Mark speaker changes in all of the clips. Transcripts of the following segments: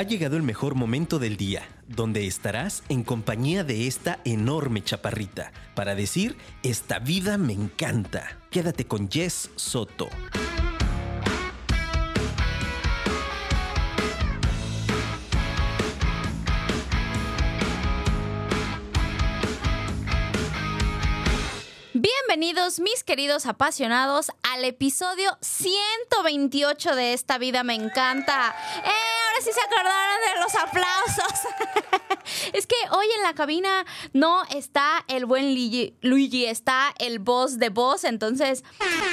Speaker 1: Ha llegado el mejor momento del día, donde estarás en compañía de esta enorme chaparrita, para decir, esta vida me encanta. Quédate con Jess Soto.
Speaker 2: Bienvenidos mis queridos apasionados al episodio 128 de Esta vida me encanta. ¡Eh! Sí se acordaron de los aplausos. es que hoy en la cabina no está el buen Luigi, está el boss de voz, entonces,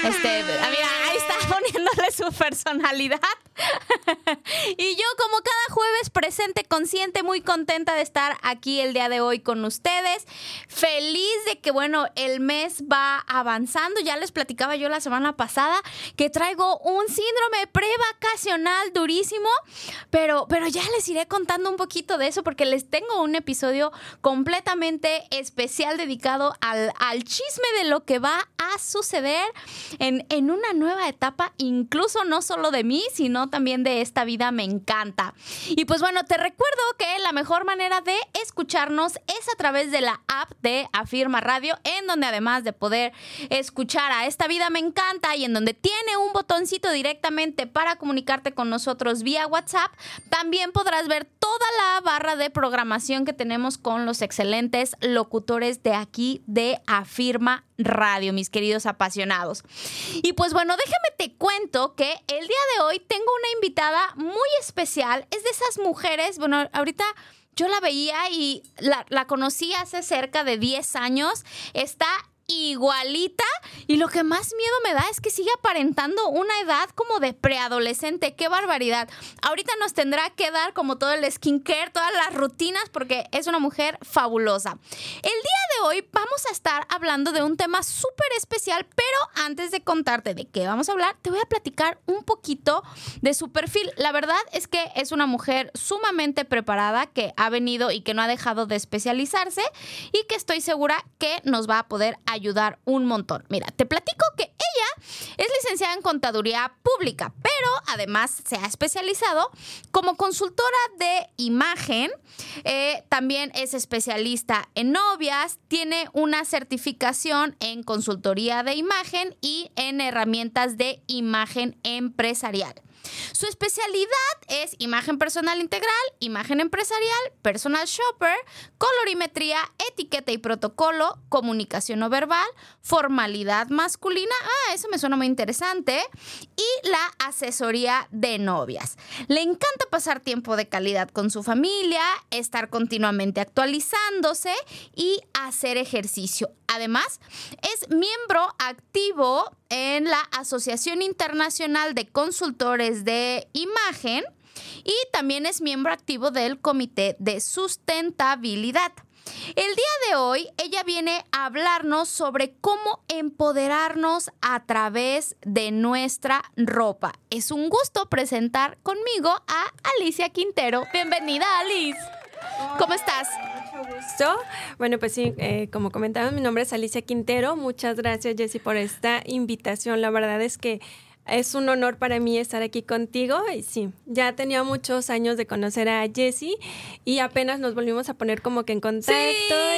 Speaker 2: este, ah, mira, ahí está poniéndole su personalidad. y yo como cada jueves presente, consciente, muy contenta de estar aquí el día de hoy con ustedes. Feliz de que, bueno, el mes va avanzando. Ya les platicaba yo la semana pasada que traigo un síndrome prevacacional durísimo, pero, pero ya les iré contando un poquito de eso porque les tengo un episodio completamente especial dedicado al, al chisme de lo que va a suceder en, en una nueva etapa, incluso no solo de mí, sino también de esta vida me encanta. Y pues bueno, te recuerdo que la mejor manera de escucharnos es a través de la app de Afirma Radio, en donde además de poder escuchar a esta vida me encanta y en donde tiene un botoncito directamente para comunicarte con nosotros vía WhatsApp, también podrás ver toda la barra de programación que tenemos con los excelentes locutores de aquí de Afirma Radio, mis queridos apasionados. Y pues bueno, déjame te cuento que el día de hoy tengo una invitada muy especial. Es de esas mujeres, bueno, ahorita yo la veía y la, conocí hace cerca de 10 años. Está igualita y lo que más miedo me da es que sigue aparentando una edad como de preadolescente. ¡Qué barbaridad! Ahorita nos tendrá que dar como todo el skincare, todas las rutinas porque es una mujer fabulosa. El día de hoy vamos a estar hablando de un tema súper especial, pero antes de contarte de qué vamos a hablar, te voy a platicar un poquito de su perfil. La verdad es que es una mujer sumamente preparada que ha venido y que no ha dejado de especializarse y que estoy segura que nos va a poder ayudar ayudar un montón. Mira, te platico que ella es licenciada en contaduría pública, pero además se ha especializado como consultora de imagen. Eh, también es especialista en novias, tiene una certificación en consultoría de imagen y en herramientas de imagen empresarial. Su especialidad es imagen personal integral, imagen empresarial, personal shopper, colorimetría, etiqueta y protocolo, comunicación no verbal, formalidad masculina, ah, eso me suena muy interesante, y la asesoría de novias. Le encanta pasar tiempo de calidad con su familia, estar continuamente actualizándose y hacer ejercicio. Además, es miembro activo en la Asociación Internacional de Consultores de Imagen y también es miembro activo del Comité de Sustentabilidad. El día de hoy ella viene a hablarnos sobre cómo empoderarnos a través de nuestra ropa. Es un gusto presentar conmigo a Alicia Quintero. Bienvenida, Alice. ¿Cómo estás?
Speaker 3: Mucho gusto. Bueno, pues sí, eh, como comentaba, mi nombre es Alicia Quintero. Muchas gracias, Jessy, por esta invitación. La verdad es que es un honor para mí estar aquí contigo. Y sí, ya tenía muchos años de conocer a Jessie y apenas nos volvimos a poner como que en contacto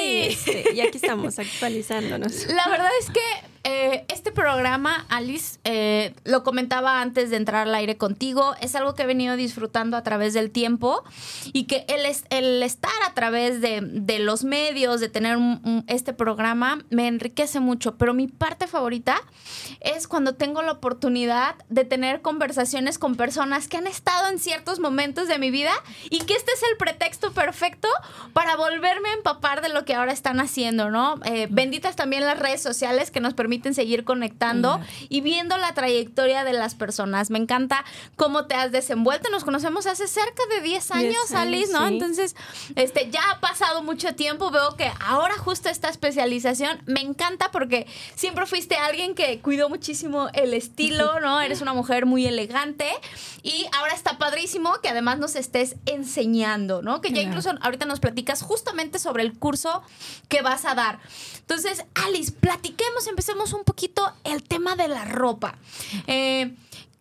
Speaker 3: y, este, y, aquí estamos actualizándonos.
Speaker 2: La verdad es que eh, este programa, Alice, eh, lo comentaba antes de entrar al aire contigo, es algo que he venido disfrutando a través del tiempo y que el, el estar a través de, los medios, de tener este programa, me enriquece mucho, pero mi parte favorita es cuando tengo la oportunidad de tener conversaciones con personas que han estado en ciertos momentos de mi vida y que este es el pretexto perfecto para volverme a empapar de lo que ahora están haciendo, ¿no? Eh, benditas también las redes sociales que nos permiten permiten seguir conectando y viendo la trayectoria de las personas. Me encanta cómo te has desenvuelto. Nos conocemos hace cerca de 10 años, Alice, ¿no? Entonces, este, ya ha pasado mucho tiempo. Veo que ahora justo esta especialización me encanta porque siempre fuiste alguien que cuidó muchísimo el estilo, ¿no? Eres una mujer muy elegante y ahora está padrísimo que además nos estés enseñando, ¿no? Que ya incluso ahorita nos platicas justamente sobre el curso que vas a dar. Entonces, Alice, platiquemos, empecemos un poquito el tema de la ropa. Eh,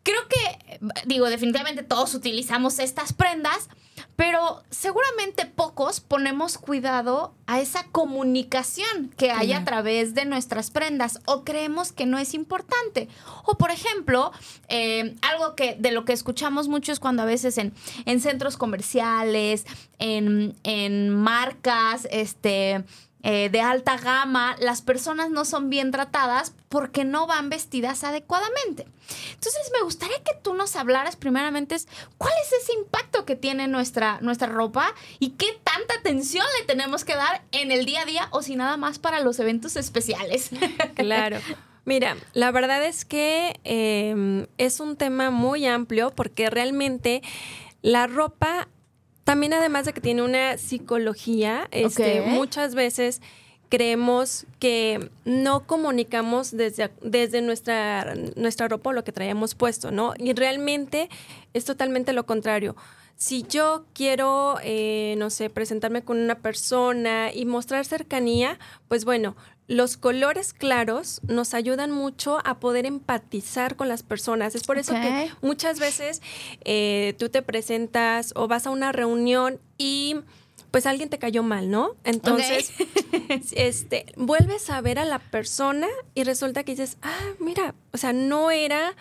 Speaker 2: creo que, digo, definitivamente todos utilizamos estas prendas, pero seguramente pocos ponemos cuidado a esa comunicación que hay a través de nuestras prendas o creemos que no es importante. O por ejemplo, eh, algo que de lo que escuchamos mucho es cuando a veces en, en centros comerciales, en, en marcas, este eh, de alta gama, las personas no son bien tratadas porque no van vestidas adecuadamente. Entonces me gustaría que tú nos hablaras primeramente cuál es ese impacto que tiene nuestra, nuestra ropa y qué tanta atención le tenemos que dar en el día a día o si nada más para los eventos especiales.
Speaker 3: Claro. Mira, la verdad es que em, es un tema muy amplio porque realmente la ropa también además de que tiene una psicología, este, muchas veces creemos que no comunicamos desde, desde nuestra, nuestra ropa o lo que traíamos puesto, ¿no? Y realmente es totalmente lo contrario. Si yo quiero, eh, no sé, presentarme con una persona y mostrar cercanía, pues bueno, los colores claros nos ayudan mucho a poder empatizar con las personas. Es por eso que muchas veces eh, tú te presentas o vas a una reunión y pues alguien te cayó mal, ¿no? Entonces, este, vuelves a ver a la persona y resulta que dices, ah, mira, o sea, no era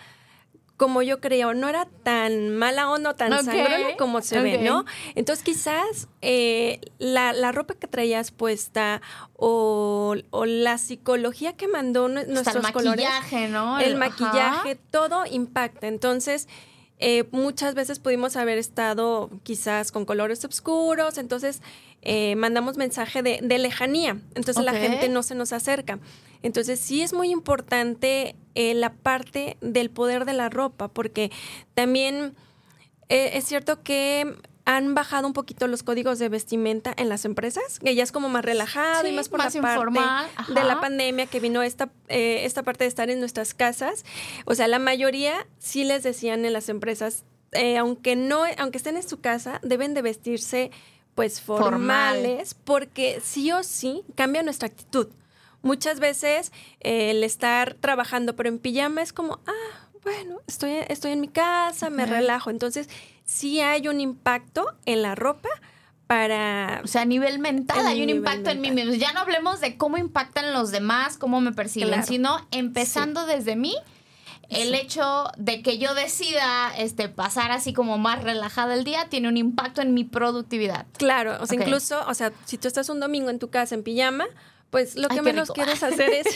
Speaker 3: como yo creía, no era tan mala o no tan okay. como se ve, ¿no? Entonces quizás eh, la, ropa que traías puesta o, la psicología que mandó nuestros el
Speaker 2: maquillaje, ¿no?
Speaker 3: El, maquillaje, todo impacta. Entonces, eh, muchas veces pudimos haber estado quizás con colores oscuros, entonces eh, mandamos mensaje de, lejanía, entonces la gente no se nos acerca. Entonces sí es muy importante eh, la parte del poder de la ropa, porque también es cierto que han bajado un poquito los códigos de vestimenta en las empresas, que ya es como más relajado y más por la parte de la pandemia que vino esta, eh, esta parte de estar en nuestras casas. O sea, la mayoría sí les decían en las empresas, aunque no, aunque estén en su casa, deben de vestirse pues formales, porque sí o sí cambia nuestra actitud. Muchas veces eh, el estar trabajando pero en pijama es como, ah, bueno, estoy, estoy en mi casa, me relajo. Entonces, sí hay un impacto en la ropa para...
Speaker 2: O sea, a nivel mental hay un impacto en mí mismo. Ya no hablemos de cómo impactan los demás, cómo me perciben, sino empezando desde mí. El hecho de que yo decida este, pasar así como más relajada el día tiene un impacto en mi productividad.
Speaker 3: Claro, o sea, incluso, o sea, si tú estás un domingo en tu casa en pijama, pues lo que menos quieres hacer es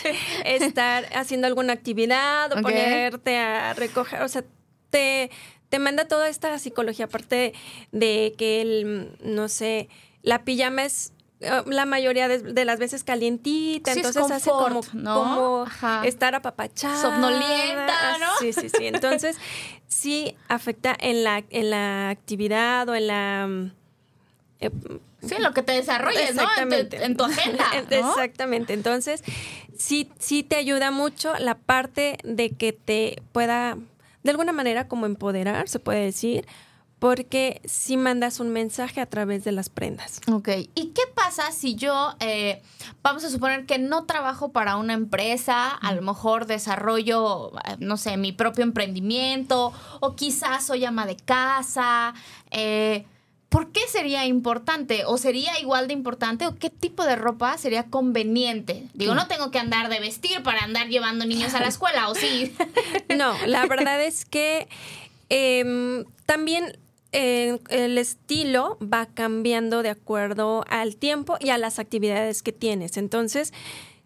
Speaker 3: estar haciendo alguna actividad o ponerte a recoger, o sea, te, te manda toda esta psicología, aparte de que el, no sé, la pijama es eh, la mayoría de, las veces calientita, entonces hace como, como estar apapachada.
Speaker 2: Somnolienta, ¿no?
Speaker 3: Sí, sí, sí. Entonces, sí afecta en la, en la actividad o en la...
Speaker 2: Eh, Sí, lo que te desarrolles, ¿no? En tu, agenda.
Speaker 3: Exactamente. Entonces, sí, sí te ayuda mucho la parte de que te pueda, de alguna manera, como empoderar, se puede decir, porque sí mandas un mensaje a través de las prendas.
Speaker 2: Ok. ¿Y qué pasa si yo, eh, vamos a suponer que no trabajo para una empresa, a lo mejor desarrollo, no sé, mi propio emprendimiento, o quizás soy ama de casa, eh, ¿por qué sería importante? ¿O sería igual de importante? ¿O qué tipo de ropa sería conveniente? Digo, no tengo que andar de vestir para andar llevando niños a la escuela, ¿o sí?
Speaker 3: No, la verdad es que em, también eh, el estilo va cambiando de acuerdo al tiempo y a las actividades que tienes. Entonces,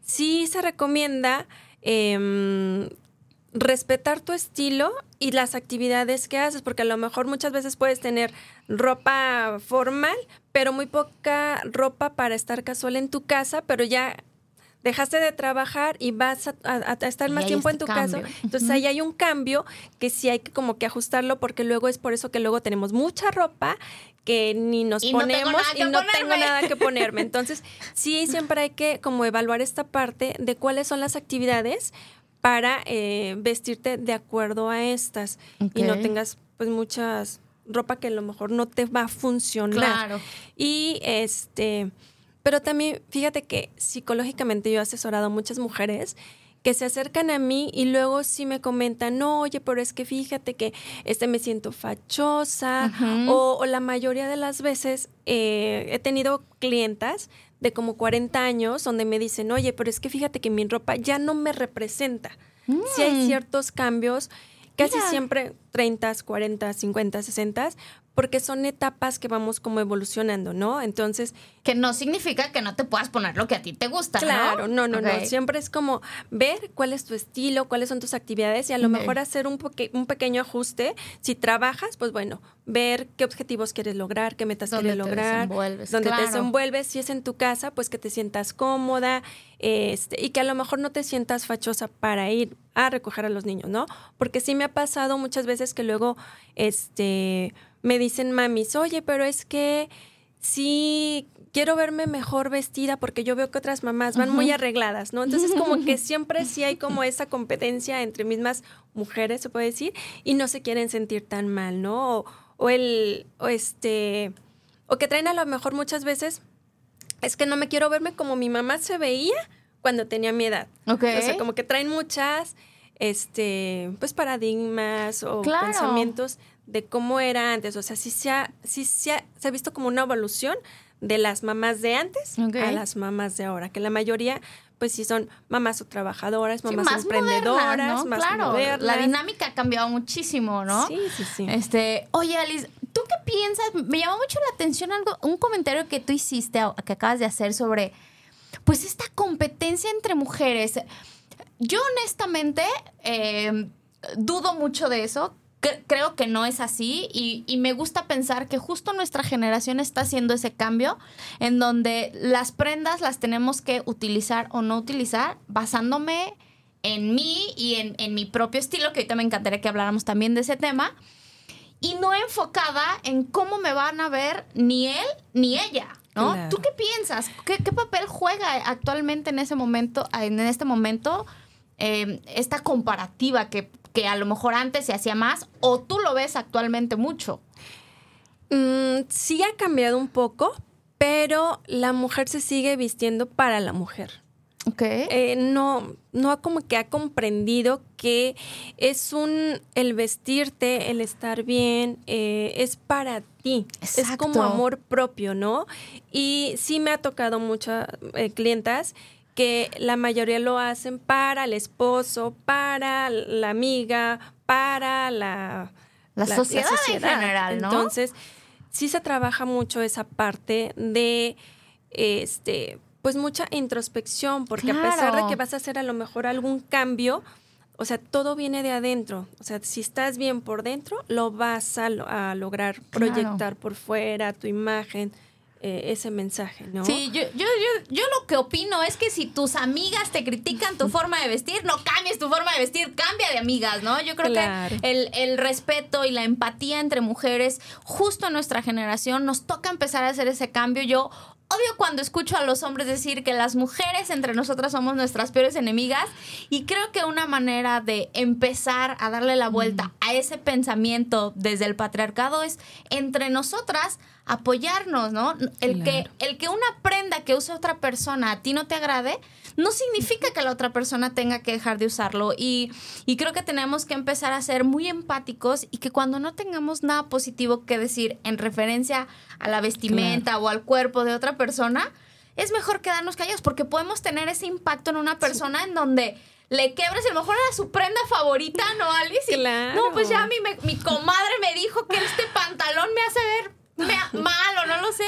Speaker 3: sí se recomienda em, respetar tu estilo y las actividades que haces, porque a lo mejor muchas veces puedes tener ropa formal, pero muy poca ropa para estar casual en tu casa, pero ya dejaste de trabajar y vas a, estar más tiempo en tu casa. Entonces ahí hay un cambio que sí hay que como que ajustarlo porque luego es por eso que luego tenemos mucha ropa que ni nos ponemos y no tengo nada que ponerme. Entonces sí siempre hay que como evaluar esta parte de cuáles son las actividades para eh, vestirte de acuerdo a estas y no tengas pues muchas ropa que a lo mejor no te va a funcionar. Claro. Y este, pero también fíjate que psicológicamente yo he asesorado a muchas mujeres que se acercan a mí y luego sí me comentan, no, oye, pero es que fíjate que este me siento fachosa o, la mayoría de las veces eh, he tenido clientas de como 40 años donde me dicen, oye, pero es que fíjate que mi ropa ya no me representa. Si hay mm. ciertos cambios, casi siempre 30, 40, 50, 60, porque son etapas que vamos como evolucionando, ¿no? Entonces...
Speaker 2: Que no significa que no te puedas poner lo que a ti te gusta,
Speaker 3: claro, ¿no? no, no, no. Siempre es como ver cuál es tu estilo, cuáles son tus actividades y a lo mejor hacer un, un pequeño ajuste. Si trabajas, pues bueno, ver qué objetivos quieres lograr, qué metas quieres lograr, dónde te desenvuelves. Si es en tu casa, pues que te sientas cómoda este, y que a lo mejor no te sientas fachosa para ir a recoger a los niños, ¿no? Porque sí me ha pasado muchas veces que luego, este me dicen mamis, oye, pero es que sí quiero verme mejor vestida porque yo veo que otras mamás van muy arregladas, ¿no? Entonces como que siempre sí hay como esa competencia entre mismas mujeres, se puede decir, y no se quieren sentir tan mal, ¿no? O, el, o este, o que traen a lo mejor muchas veces, es que no me quiero verme como mi mamá se veía cuando tenía mi edad. O sea, como que traen muchas, este, pues paradigmas o pensamientos de cómo era antes. O sea, sí se ha, sí se ha, visto como una evolución de las mamás de antes a las mamás de ahora, que la mayoría pues sí son mamás o trabajadoras, mamás emprendedoras, más claro,
Speaker 2: La dinámica ha cambiado muchísimo, ¿no?
Speaker 3: Sí, sí, sí.
Speaker 2: Este, oye, Alice, ¿tú qué piensas? Me llamó mucho la atención algo, un comentario que tú hiciste, que acabas de hacer sobre, pues, esta competencia entre mujeres. Yo honestamente eh, dudo mucho de eso creo que no es así y, me gusta pensar que justo nuestra generación está haciendo ese cambio en donde las prendas las tenemos que utilizar o no utilizar basándome en mí y en, mi propio estilo, que ahorita me encantaría que habláramos también de ese tema, y no enfocada en cómo me van a ver ni él ni ella. ¿no? ¿Tú qué piensas? ¿Qué, papel juega actualmente en ese momento, en este momento, eh, esta comparativa que, que a lo mejor antes se hacía más o tú lo ves actualmente mucho?
Speaker 3: Mm, sí ha cambiado un poco, pero la mujer se sigue vistiendo para la mujer.
Speaker 2: Ok.
Speaker 3: Eh, no, no como que ha comprendido que es un, el vestirte, el estar bien, eh, es para ti. Es como amor propio, ¿no? Y sí me ha tocado muchas eh, clientas que la mayoría lo hacen para el esposo, para la amiga, para la,
Speaker 2: la, sociedad, en general, ¿no?
Speaker 3: Entonces, sí se trabaja mucho esa parte de este pues mucha introspección, porque a pesar de que vas a hacer a lo mejor algún cambio, o sea, todo viene de adentro. O sea, si estás bien por dentro, lo vas a, lograr proyectar por fuera, tu imagen. Eh, ese mensaje, ¿no?
Speaker 2: Sí, yo, yo, yo, yo lo que opino es que si tus amigas te critican tu forma de vestir, no cambies tu forma de vestir, cambia de amigas, ¿no? Yo creo que el, el, respeto y la empatía entre mujeres, justo en nuestra generación, nos toca empezar a hacer ese cambio. Yo Odio cuando escucho a los hombres decir que las mujeres entre nosotras somos nuestras peores enemigas y creo que una manera de empezar a darle la vuelta a ese pensamiento desde el patriarcado es entre nosotras apoyarnos, ¿no? El, que, el que una prenda que usa otra persona a ti no te agrade, no significa que la otra persona tenga que dejar de usarlo. Y, y creo que tenemos que empezar a ser muy empáticos y que cuando no tengamos nada positivo que decir en referencia a la vestimenta o al cuerpo de otra persona, es mejor quedarnos callados porque podemos tener ese impacto en una persona en donde le quebres, a lo mejor era su prenda favorita, ¿no, Alice? No, pues ya mi, mi comadre me dijo que este pantalón me hace ver mal o no lo sé.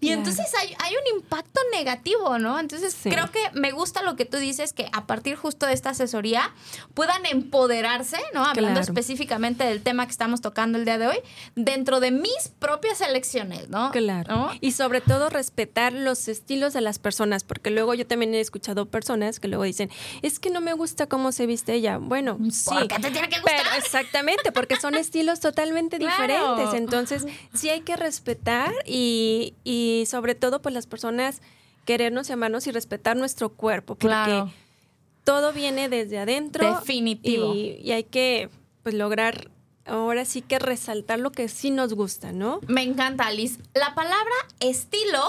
Speaker 2: Y entonces hay, hay, un impacto negativo, ¿no? Entonces creo que me gusta lo que tú dices, que a partir justo de esta asesoría puedan empoderarse, ¿no? Hablando específicamente del tema que estamos tocando el día de hoy, dentro de mis propias elecciones, ¿no?
Speaker 3: Claro. Y sobre todo respetar los estilos de las personas, porque luego yo también he escuchado personas que luego dicen, es que no me gusta cómo se viste ella. Bueno, sí.
Speaker 2: ¿Por qué te tiene que gustar?
Speaker 3: exactamente, porque son estilos totalmente diferentes. Entonces, sí hay que respetar respetar y, y sobre todo pues las personas querernos y amarnos y respetar nuestro cuerpo. Porque todo viene desde adentro.
Speaker 2: Definitivo.
Speaker 3: Y, hay que pues lograr ahora sí que resaltar lo que sí nos gusta, ¿no?
Speaker 2: Me encanta, Alice. La palabra estilo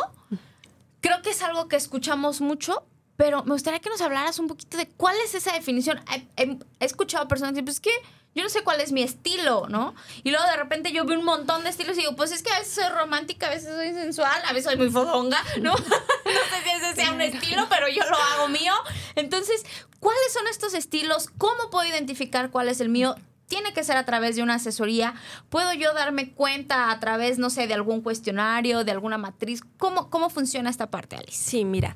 Speaker 2: creo que es algo que escuchamos mucho, pero me gustaría que nos hablaras un poquito de cuál es esa definición. He, he- he escuchado personas que pues es que yo no sé cuál es mi estilo, ¿no? Y luego de repente yo veo un montón de estilos y digo, pues es que a veces soy romántica, a veces soy sensual, a veces soy muy fodonga, ¿no? no sé si ese sea un estilo, pero yo lo hago mío. Entonces, ¿cuáles son estos estilos? ¿Cómo puedo identificar cuál es el mío? Tiene que ser a través de una asesoría. ¿Puedo yo darme cuenta a través, no sé, de algún cuestionario, de alguna matriz? ¿Cómo, cómo funciona esta parte, Alice?
Speaker 3: Sí, mira.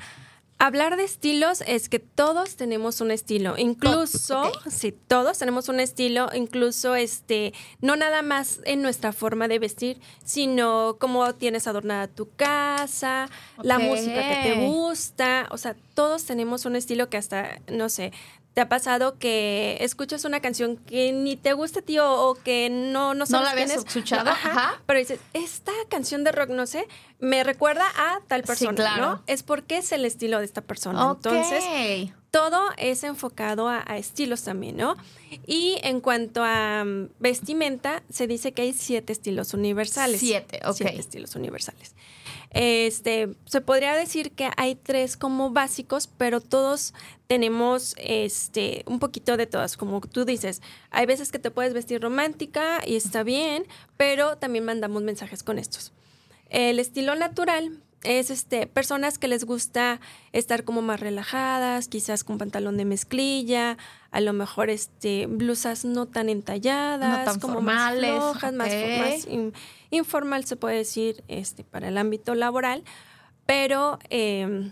Speaker 3: Hablar de estilos es que todos tenemos un estilo, incluso,
Speaker 2: ok.
Speaker 3: sí, todos tenemos un estilo, incluso este, no nada más en nuestra forma de vestir, sino cómo tienes adornada tu casa, la música que te gusta, o sea, todos tenemos un estilo que hasta, no sé, te ha pasado que escuchas una canción que ni te gusta a ti o, que no, no sabes
Speaker 2: la
Speaker 3: quién
Speaker 2: habías
Speaker 3: es.
Speaker 2: escuchado,
Speaker 3: Ajá,
Speaker 2: ajá.
Speaker 3: Pero dices, esta canción de rock, no sé, me recuerda a tal
Speaker 2: Sí,
Speaker 3: persona,
Speaker 2: claro.
Speaker 3: ¿no? Es porque es el estilo de esta persona. Entonces, todo es enfocado a, a estilos también, ¿no? Y en cuanto a mm, vestimenta, se dice que hay siete estilos universales.
Speaker 2: Siete, ok.
Speaker 3: Siete estilos universales. Este, se podría decir que hay tres como básicos, pero todos tenemos este un poquito de todas, como tú dices. Hay veces que te puedes vestir romántica y está bien, pero también mandamos mensajes con estos. El estilo natural es este personas que les gusta estar como más relajadas, quizás con pantalón de mezclilla, a lo mejor este blusas no tan entalladas,
Speaker 2: No tan
Speaker 3: como
Speaker 2: formales,
Speaker 3: más flojas, más, informal se puede decir este para el ámbito laboral, pero eh,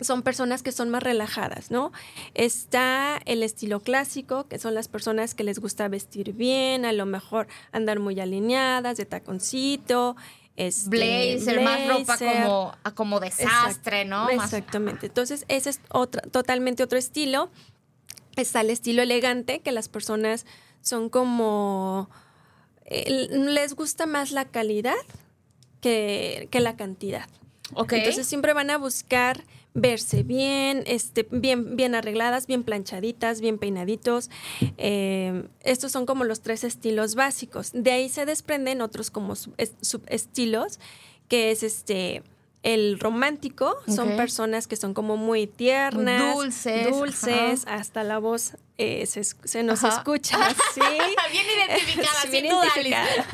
Speaker 3: son personas que son más relajadas, ¿no? Está el estilo clásico, que son las personas que les gusta vestir bien, a lo mejor andar muy alineadas, de taconcito. Este,
Speaker 2: Blazer, más ropa como, a como desastre,
Speaker 3: Exact-
Speaker 2: ¿no?
Speaker 3: Exactamente. Entonces, ese es otra, totalmente otro estilo. Está el estilo elegante, que las personas son como... eh, les gusta más la calidad que, que la cantidad.
Speaker 2: ok.
Speaker 3: Entonces siempre van a buscar verse bien, este, bien, bien arregladas, bien planchaditas, bien peinaditos. Eh, estos son como los tres estilos básicos. De ahí se desprenden otros como sub- es- subestilos, que es este el romántico. Son personas que son como muy tiernas,
Speaker 2: Muy dulces,
Speaker 3: dulces, hasta la voz eh, se, nos
Speaker 2: Ajá.
Speaker 3: escucha así.
Speaker 2: bien identificada,
Speaker 3: Sí, bien identificada.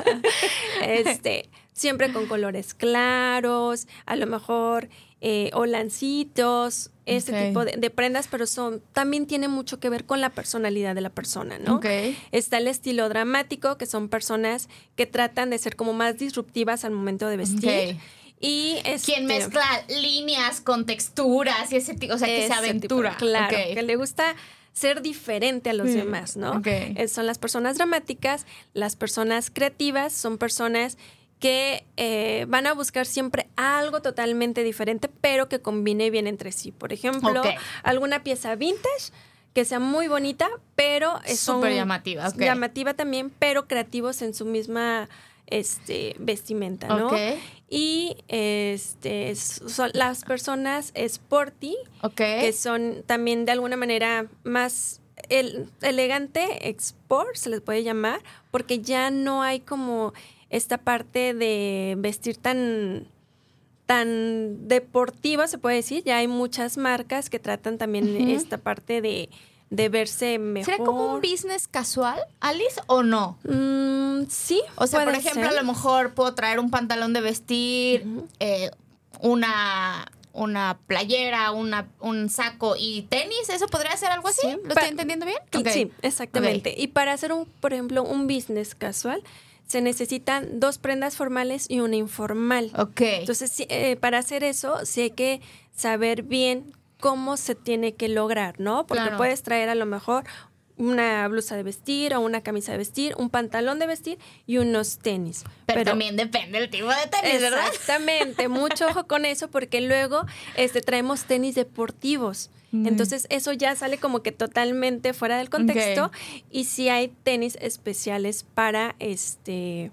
Speaker 3: Este, siempre con colores claros, a lo mejor eh, olancitos, este tipo de, de prendas, pero son también tiene mucho que ver con la personalidad de la persona, ¿no? Está el estilo dramático, que son personas que tratan de ser como más disruptivas al momento de vestir. Y este,
Speaker 2: Quien mezcla líneas con texturas y ese tipo, o sea, que se
Speaker 3: tipo,
Speaker 2: aventura.
Speaker 3: claro, que le gusta ser diferente a los
Speaker 2: Mm,
Speaker 3: demás, ¿no? Eh, son las personas dramáticas, las personas creativas, son personas que eh, van a buscar siempre algo totalmente diferente, pero que combine bien entre sí. Por ejemplo, alguna pieza vintage que sea muy bonita, pero es
Speaker 2: Súper llamativa,
Speaker 3: llamativa también, pero creativos en su misma este vestimenta, ¿no?
Speaker 2: Ok.
Speaker 3: Y este son las personas sporty, que son también de alguna manera más el- elegante, export, se les puede llamar, porque ya no hay como esta parte de vestir tan tan deportiva, se puede decir. Ya hay muchas marcas que tratan también
Speaker 2: Ujú.
Speaker 3: esta parte de, de verse mejor.
Speaker 2: ¿Será como un business casual, Alice, o no?
Speaker 3: Mm, sí.
Speaker 2: O sea, por ejemplo,
Speaker 3: ser.
Speaker 2: a lo mejor puedo traer un pantalón de vestir, eh, una, una playera, una, un saco y tenis. ¿Eso podría ser algo así?
Speaker 3: Sí,
Speaker 2: ¿Lo estoy entendiendo bien?
Speaker 3: Y
Speaker 2: Ok.
Speaker 3: Sí, exactamente. Y para hacer un, por ejemplo, un business casual, se necesitan dos prendas formales y una informal.
Speaker 2: Ok.
Speaker 3: Entonces, eh, para hacer eso, sí hay que saber bien cómo se tiene que lograr, ¿no? Porque
Speaker 2: Claro.
Speaker 3: puedes traer a lo mejor una blusa de vestir o una camisa de vestir, un pantalón de vestir y unos tenis.
Speaker 2: pero, también depende del tipo de tenis, ¿verdad?
Speaker 3: Exactamente, mucho ojo con eso porque luego este, traemos tenis deportivos.
Speaker 2: Mm.
Speaker 3: Entonces eso ya sale como que totalmente fuera del contexto y sí hay tenis especiales para este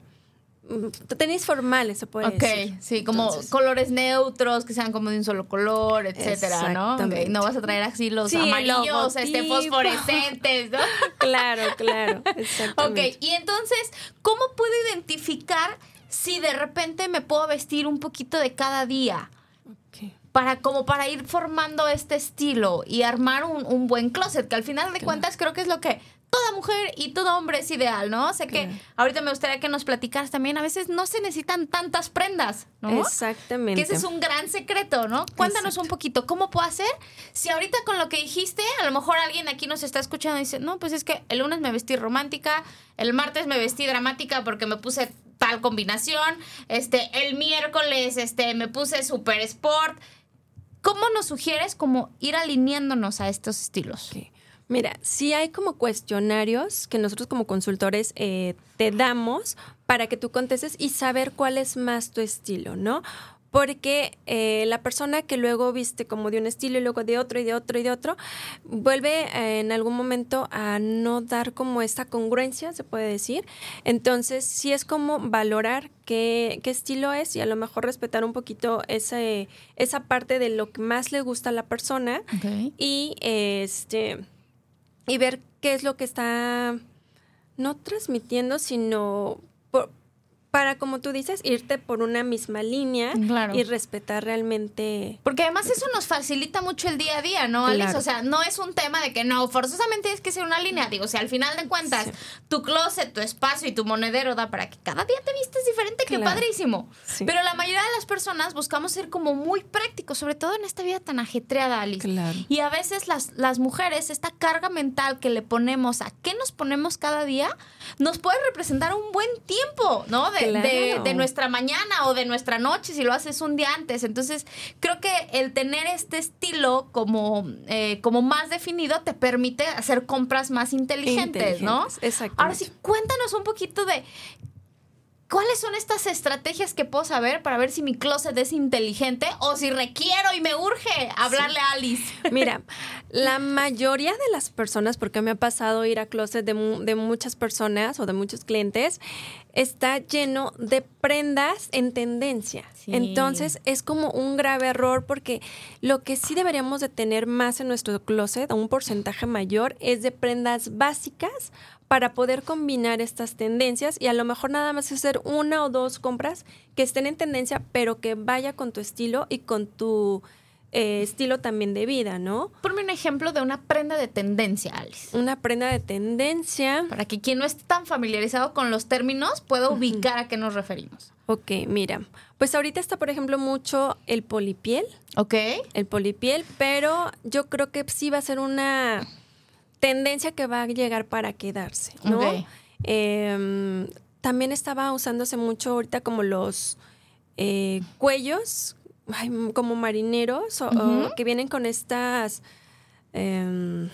Speaker 3: tenis formales se puede
Speaker 2: Ok,
Speaker 3: decir.
Speaker 2: sí, como
Speaker 3: Entonces,
Speaker 2: colores neutros, que sean como de un solo color, etcétera, ¿no? Ok,
Speaker 3: Exactamente.
Speaker 2: No vas a traer así los
Speaker 3: Sí,
Speaker 2: amarillos, este, fosforescentes, ¿no?
Speaker 3: claro, claro,
Speaker 2: Ok,
Speaker 3: exactamente.
Speaker 2: y entonces, ¿cómo puedo identificar si de repente me puedo vestir un poquito de cada día?
Speaker 3: Ok.
Speaker 2: para como para ir formando este estilo y armar un, un buen closet, que al final de cuentas creo que es lo que toda mujer y todo hombre es ideal, ¿no? Sé que ahorita me gustaría que nos platicaras también, a veces no se necesitan tantas prendas, ¿no?
Speaker 3: Exactamente.
Speaker 2: Que ese es un gran secreto, ¿no? Cuéntanos un poquito, ¿cómo puedo hacer? Si ahorita con lo que dijiste, a lo mejor alguien aquí nos está escuchando y dice, no, pues es que el lunes me vestí romántica, el martes me vestí dramática porque me puse tal combinación, este, el miércoles, este, me puse super sport. ¿Cómo nos sugieres como ir alineándonos a estos estilos?
Speaker 3: Mira, sí hay como cuestionarios que nosotros como consultores eh, te damos para que tú contestes y saber cuál es más tu estilo, ¿no? Porque eh, la persona que luego viste como de un estilo y luego de otro y de otro y de otro, vuelve eh, en algún momento a no dar como esta congruencia, se puede decir. Entonces, sí es como valorar qué, qué estilo es y a lo mejor respetar un poquito ese, esa parte de lo que más le gusta a la persona. Y este y ver qué es lo que está no transmitiendo, sino para, como tú dices, irte por una misma línea y respetar realmente.
Speaker 2: Porque además eso nos facilita mucho el día a día, ¿no, Alice? O sea, no es un tema de que no, forzosamente tienes que ser una línea. Digo, si al final de cuentas tu closet, tu espacio y tu monedero da para que cada día te vistes diferente, qué padrísimo. Pero la mayoría de las personas buscamos ser como muy prácticos, sobre todo en esta vida tan ajetreada, Alice. Y a veces las, las mujeres, esta carga mental que le ponemos a qué nos ponemos cada día, nos puede representar un buen tiempo, ¿no? de, nuestra mañana o de nuestra noche si lo haces un día antes. Entonces, creo que el tener este estilo como, eh, como más definido te permite hacer compras más inteligentes, ¿no?
Speaker 3: Exacto.
Speaker 2: Ahora sí, cuéntanos un poquito de ¿Cuáles son estas estrategias que puedo saber para ver si mi closet es inteligente o si requiero y me urge hablarle a Alice?
Speaker 3: Mira, la mayoría de las personas, porque me ha pasado ir a closet de, de muchas personas o de muchos clientes, está lleno de prendas en tendencia. Entonces es como un grave error porque lo que sí deberíamos de tener más en nuestro closet, a un porcentaje mayor, es de prendas básicas para poder combinar estas tendencias y a lo mejor nada más hacer una o dos compras que estén en tendencia, pero que vaya con tu estilo y con tu eh, estilo también de vida, ¿no?
Speaker 2: Ponme un ejemplo de una prenda de tendencia, Alice.
Speaker 3: Una prenda de tendencia.
Speaker 2: Para que quien no esté tan familiarizado con los términos pueda ubicar a qué nos referimos.
Speaker 3: Ok, mira. Pues ahorita está, por ejemplo, mucho el polipiel.
Speaker 2: Ok.
Speaker 3: El polipiel, pero yo creo que sí va a ser una tendencia que va a llegar para quedarse, ¿no? Em, también estaba usándose mucho ahorita como los eh, cuellos, como marineros, o, que vienen con estas, eh,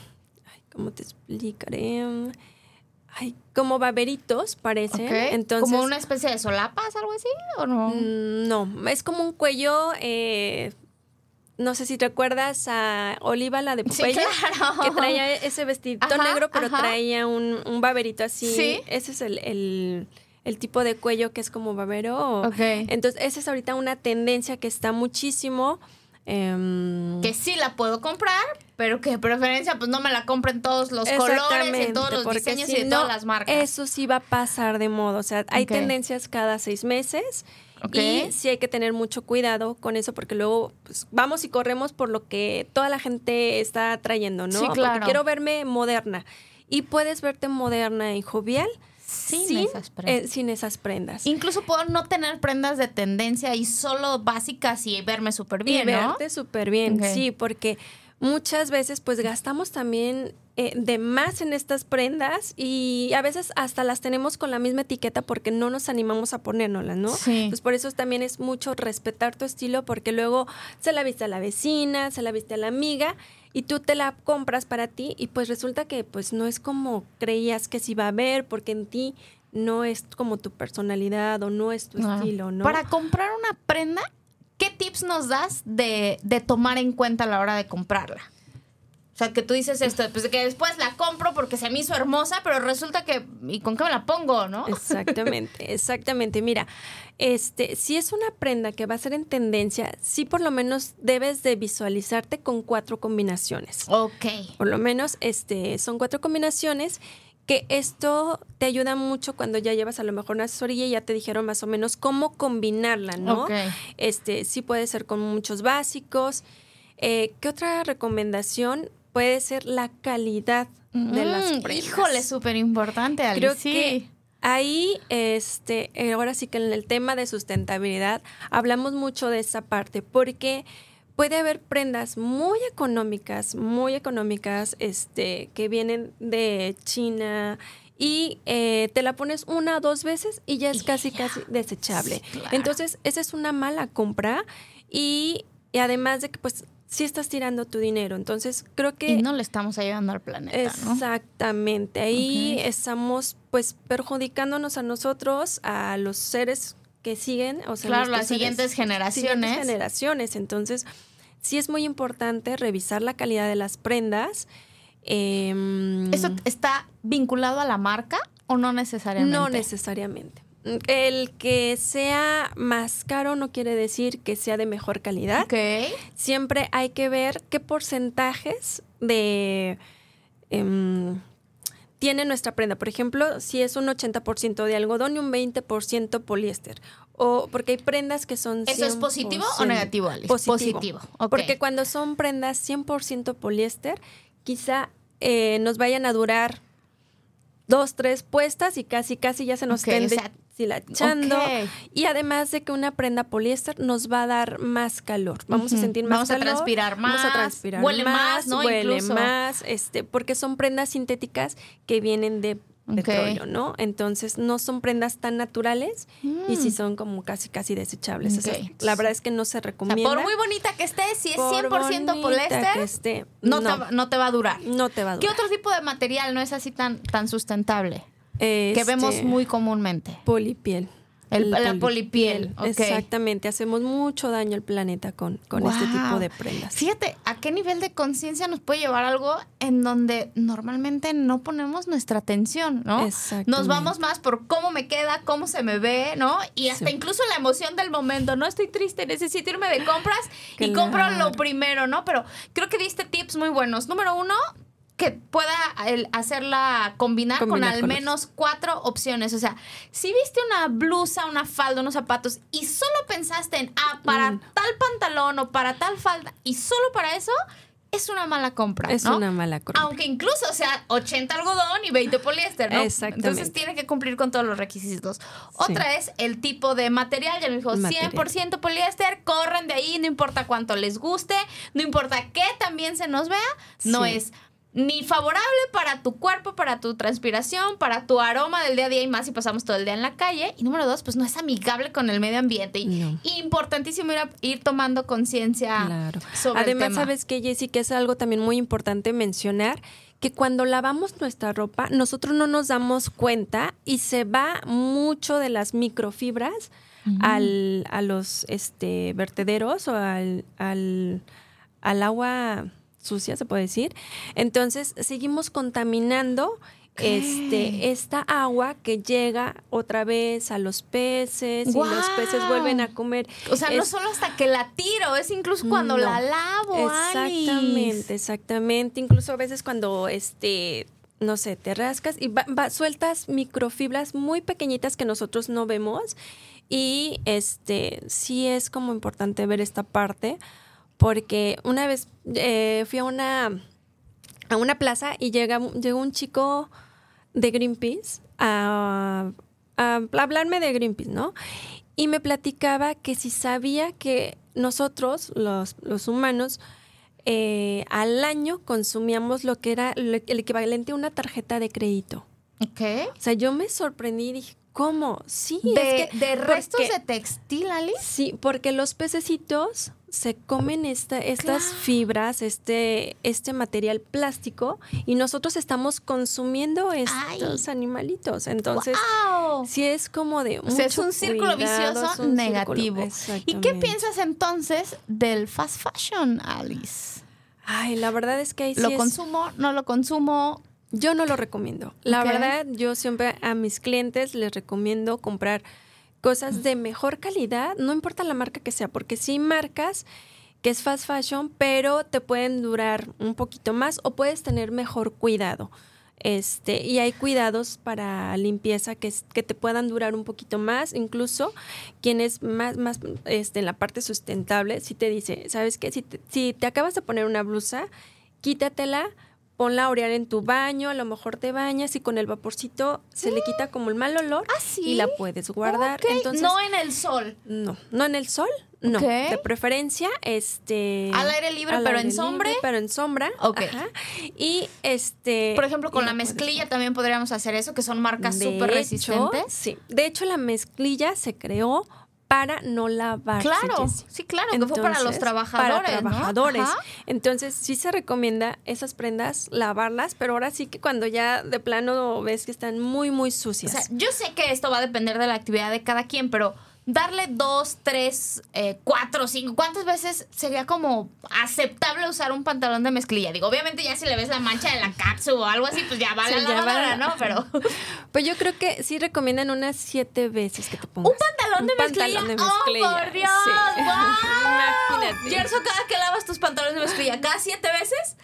Speaker 3: ¿cómo te explicaré? Ay, como baberitos, parece. Entonces,
Speaker 2: ¿Como una especie de solapas, algo así? ¿O no?
Speaker 3: Mm, no, es como un cuello eh, no sé si recuerdas a Oliva, la de Popeye, que traía ese vestidito negro, pero traía un, un, baberito así. Ese es el, tipo de cuello que es como babero. Entonces, esa es ahorita una tendencia que está muchísimo. Em,
Speaker 2: que sí la puedo comprar, pero que de preferencia pues no me la compren todos los colores, en todos los diseños y de todas las marcas.
Speaker 3: Eso sí va a pasar de moda. O sea, hay tendencias cada seis meses y sí hay que tener mucho cuidado con eso porque luego pues, vamos y corremos por lo que toda la gente está trayendo, ¿no?
Speaker 2: Sí, claro. Porque
Speaker 3: quiero verme moderna. Y puedes verte moderna y jovial sin, esas prendas. Eh, sin esas prendas.
Speaker 2: Incluso puedo no tener prendas de tendencia y solo básicas y verme súper bien,
Speaker 3: y verte súper bien, sí, porque muchas veces pues gastamos también eh, de más en estas prendas y a veces hasta las tenemos con la misma etiqueta porque no nos animamos a ponérnoslas, ¿no? Sí. Pues por eso también es mucho respetar tu estilo porque luego se la viste a la vecina, se la viste a la amiga y tú te la compras para ti y pues resulta que pues no es como creías que se iba a ver porque en ti no es como tu personalidad o no es tu estilo, ¿no?
Speaker 2: Para comprar una prenda, ¿qué tips nos das de, de tomar en cuenta a la hora de comprarla? O sea, que tú dices esto, pues que después la compro porque se me hizo hermosa, pero resulta que, ¿y con qué me la pongo, no?
Speaker 3: Exactamente, exactamente. Mira, este, si es una prenda que va a ser en tendencia, sí por lo menos debes de visualizarte con cuatro combinaciones.
Speaker 2: Ok.
Speaker 3: Por lo menos, este, son cuatro combinaciones que esto te ayuda mucho cuando ya llevas a lo mejor una asesoría y ya te dijeron más o menos cómo combinarla, ¿no? Este, sí puede ser con muchos básicos. Eh, ¿Qué otra recomendación? Puede ser la calidad de las
Speaker 2: Mm,
Speaker 3: prendas.
Speaker 2: Híjole, súper importante.
Speaker 3: Creo
Speaker 2: sí.
Speaker 3: que ahí, este, ahora sí que en el tema de sustentabilidad hablamos mucho de esa parte, porque puede haber prendas muy económicas, muy económicas, este, que vienen de China y eh, te la pones una o dos veces y ya es casi, casi desechable.
Speaker 2: Sí, claro.
Speaker 3: Entonces, esa es una mala compra y, y además de que, pues, sí estás tirando tu dinero. Entonces, creo que...
Speaker 2: Y no le estamos ayudando al planeta, ¿no?
Speaker 3: Exactamente. Ahí estamos pues perjudicándonos a nosotros, a los seres que siguen, o sea,
Speaker 2: Claro, las siguientes generaciones.
Speaker 3: siguientes generaciones. Entonces, sí es muy importante revisar la calidad de las prendas. Em,
Speaker 2: ¿Eso está vinculado a la marca o no necesariamente?
Speaker 3: no necesariamente. El que sea más caro no quiere decir que sea de mejor calidad.
Speaker 2: Ok.
Speaker 3: siempre hay que ver qué porcentajes de em, tiene nuestra prenda. Por ejemplo, si es un 80% de algodón y un 20% poliéster. O porque hay prendas que son
Speaker 2: ¿Eso es positivo o
Speaker 3: 100%
Speaker 2: negativo?
Speaker 3: Positivo.
Speaker 2: Positivo.
Speaker 3: Porque cuando son prendas 100% poliéster, quizá eh, nos vayan a durar dos, tres puestas y casi, casi ya se nos
Speaker 2: Ok,
Speaker 3: estén
Speaker 2: o sea,
Speaker 3: deshilachando.
Speaker 2: ok.
Speaker 3: Y además de que una prenda poliéster nos va a dar más calor. Vamos a sentir más
Speaker 2: Vamos a
Speaker 3: calor.
Speaker 2: transpirar
Speaker 3: Vamos
Speaker 2: más,
Speaker 3: a transpirar
Speaker 2: huele más, ¿no?
Speaker 3: Huele
Speaker 2: Incluso.
Speaker 3: más, este, porque son prendas sintéticas que vienen de
Speaker 2: Ok.
Speaker 3: petróleo, ¿no? Entonces no son prendas tan naturales y sí
Speaker 2: Mm.
Speaker 3: son como casi, casi desechables. Esas-
Speaker 2: Ok.
Speaker 3: la verdad es que no se
Speaker 2: O sea,
Speaker 3: recomienda.
Speaker 2: por muy bonita que esté, si es
Speaker 3: Por
Speaker 2: 100%
Speaker 3: bonita
Speaker 2: poliéster,
Speaker 3: esté,
Speaker 2: no,
Speaker 3: no.
Speaker 2: Te, va- no te va a durar.
Speaker 3: no te va a
Speaker 2: ¿Qué
Speaker 3: durar.
Speaker 2: otro tipo de material no es así tan, tan sustentable? Que
Speaker 3: Este,
Speaker 2: vemos muy comúnmente.
Speaker 3: polipiel.
Speaker 2: El- la polipiel, ok.
Speaker 3: Exactamente, hacemos mucho daño al planeta con, con este tipo de prendas.
Speaker 2: Fíjate, ¿a qué nivel de conciencia nos puede llevar algo en donde normalmente no ponemos nuestra atención, ¿no? Nos vamos más por cómo me queda, cómo se me ve, ¿no? Y hasta
Speaker 3: Sí.
Speaker 2: incluso la emoción del momento, no estoy triste, necesito irme de compras y compro lo primero, ¿no? Pero creo que diste tips muy buenos. Número uno, que pueda el hacerla combinar, con al
Speaker 3: con
Speaker 2: menos cuatro opciones. O sea, si viste una blusa, una falda, unos zapatos y solo pensaste en, ah, para
Speaker 3: Mm.
Speaker 2: tal pantalón o para tal falda y solo para eso, es una mala compra.
Speaker 3: Es
Speaker 2: ¿no?
Speaker 3: una mala compra.
Speaker 2: Aunque incluso sea 80 algodón y 20 poliéster, ¿no?
Speaker 3: Exactamente.
Speaker 2: Entonces tiene que cumplir con todos los requisitos. Otra es el tipo de material, ya me dijo,
Speaker 3: Material.
Speaker 2: 100% poliéster, corren de ahí, no importa cuánto les guste, no importa qué también se nos vea, no
Speaker 3: Sí.
Speaker 2: es ni favorable para tu cuerpo, para tu transpiración, para tu aroma del día a día y más si pasamos todo el día en la calle. Y número dos, pues no es amigable con el medio ambiente. Y
Speaker 3: No.
Speaker 2: importantísimo ir, a- ir tomando conciencia
Speaker 3: Claro.
Speaker 2: sobre el
Speaker 3: Además,
Speaker 2: tema.
Speaker 3: sabes que Jessy, que es algo también muy importante mencionar, que cuando lavamos nuestra ropa, nosotros no nos damos cuenta y se va mucho de las microfibras al, a los este, vertederos o al, al, al agua sucia, se puede decir. Entonces, seguimos contaminando este, esta agua que llega otra vez a los peces y los peces
Speaker 2: vuelven a
Speaker 3: comer.
Speaker 2: O sea, no solo hasta que la tiro, es incluso cuando
Speaker 3: No.
Speaker 2: la lavo.
Speaker 3: Exactamente,
Speaker 2: Alice.
Speaker 3: exactamente. Incluso a veces cuando este no sé, te rascas y va- va- sueltas microfibras muy pequeñitas que nosotros no vemos y este sí es como importante ver esta parte porque una vez eh, fui a una a una plaza y llega llegó un chico de Greenpeace a, a hablarme de Greenpeace, ¿no? Y me platicaba que si sabía que nosotros, los, los humanos, eh, al año consumíamos lo que era el equivalente a una tarjeta de crédito.
Speaker 2: Ok.
Speaker 3: O sea, yo me sorprendí y dije, ¿cómo? Sí,
Speaker 2: De,
Speaker 3: es que
Speaker 2: de restos
Speaker 3: porque-
Speaker 2: de textil, Alice.
Speaker 3: Sí, porque los pececitos se comen esta, estas
Speaker 2: Claro.
Speaker 3: fibras, este, este material plástico, y nosotros estamos consumiendo estos animalitos. Entonces,
Speaker 2: ¡Wow!
Speaker 3: sí es como de
Speaker 2: O sea, es un círculo
Speaker 3: cuidado,
Speaker 2: vicioso
Speaker 3: un
Speaker 2: negativo.
Speaker 3: círculo-
Speaker 2: ¿Y qué piensas entonces del fast fashion, Alice?
Speaker 3: Ay, la verdad es que ahí sí
Speaker 2: ¿Lo
Speaker 3: es-
Speaker 2: consumo? ¿No lo consumo?
Speaker 3: Yo no lo recomiendo. La verdad, yo siempre a mis clientes les recomiendo comprar cosas de mejor calidad, no importa la marca que sea, porque sí marcas que es fast fashion, pero te pueden durar un poquito más o puedes tener mejor cuidado. Este, y hay cuidados para limpieza que, que te puedan durar un poquito más. Incluso quien es más, más este, en la parte sustentable, si te dice, ¿sabes qué? Si te, si te acabas de poner una blusa, quítatela, ponla a orear en tu baño, a lo mejor te bañas y con el vaporcito se le quita como el mal olor
Speaker 2: ¿Ah, sí?
Speaker 3: y la puedes guardar. Entonces,
Speaker 2: no en el sol.
Speaker 3: no, no en el sol, no. De preferencia, este.
Speaker 2: Al aire libre,
Speaker 3: al
Speaker 2: pero
Speaker 3: aire
Speaker 2: en sombra.
Speaker 3: libre, pero en sombra.
Speaker 2: Ok.
Speaker 3: ajá. Y este.
Speaker 2: Por ejemplo, con la
Speaker 3: puedes
Speaker 2: mezclilla también podríamos hacer eso, que son marcas súper resistentes.
Speaker 3: Sí. De hecho, la mezclilla se creó para no lavarse.
Speaker 2: Claro, sí, claro, que fue para los
Speaker 3: Entonces,
Speaker 2: trabajadores.
Speaker 3: Para trabajadores. Entonces, sí se recomienda esas prendas lavarlas, pero ahora sí que cuando ya de plano ves que están muy, muy
Speaker 2: O
Speaker 3: sucias.
Speaker 2: sea, yo sé que esto va a depender de la actividad de cada quien, pero darle dos, tres, eh, cuatro, cinco, ¿cuántas veces sería como aceptable usar un pantalón de mezclilla? Digo, obviamente ya si le ves la mancha de la cápsula o algo así, pues ya va a la
Speaker 3: ya
Speaker 2: lavadora,
Speaker 3: la-
Speaker 2: ¿no? Pero
Speaker 3: Pues yo creo que sí recomiendan unas siete veces que te pongas.
Speaker 2: un pantalón de mezclilla.
Speaker 3: pantalón de mezclilla,
Speaker 2: ¡Oh, por Dios!
Speaker 3: sí.
Speaker 2: ¡Wow!
Speaker 3: Imagínate.
Speaker 2: Gerson, cada que lavas tus pantalones de mezclilla, ¿cada siete veces?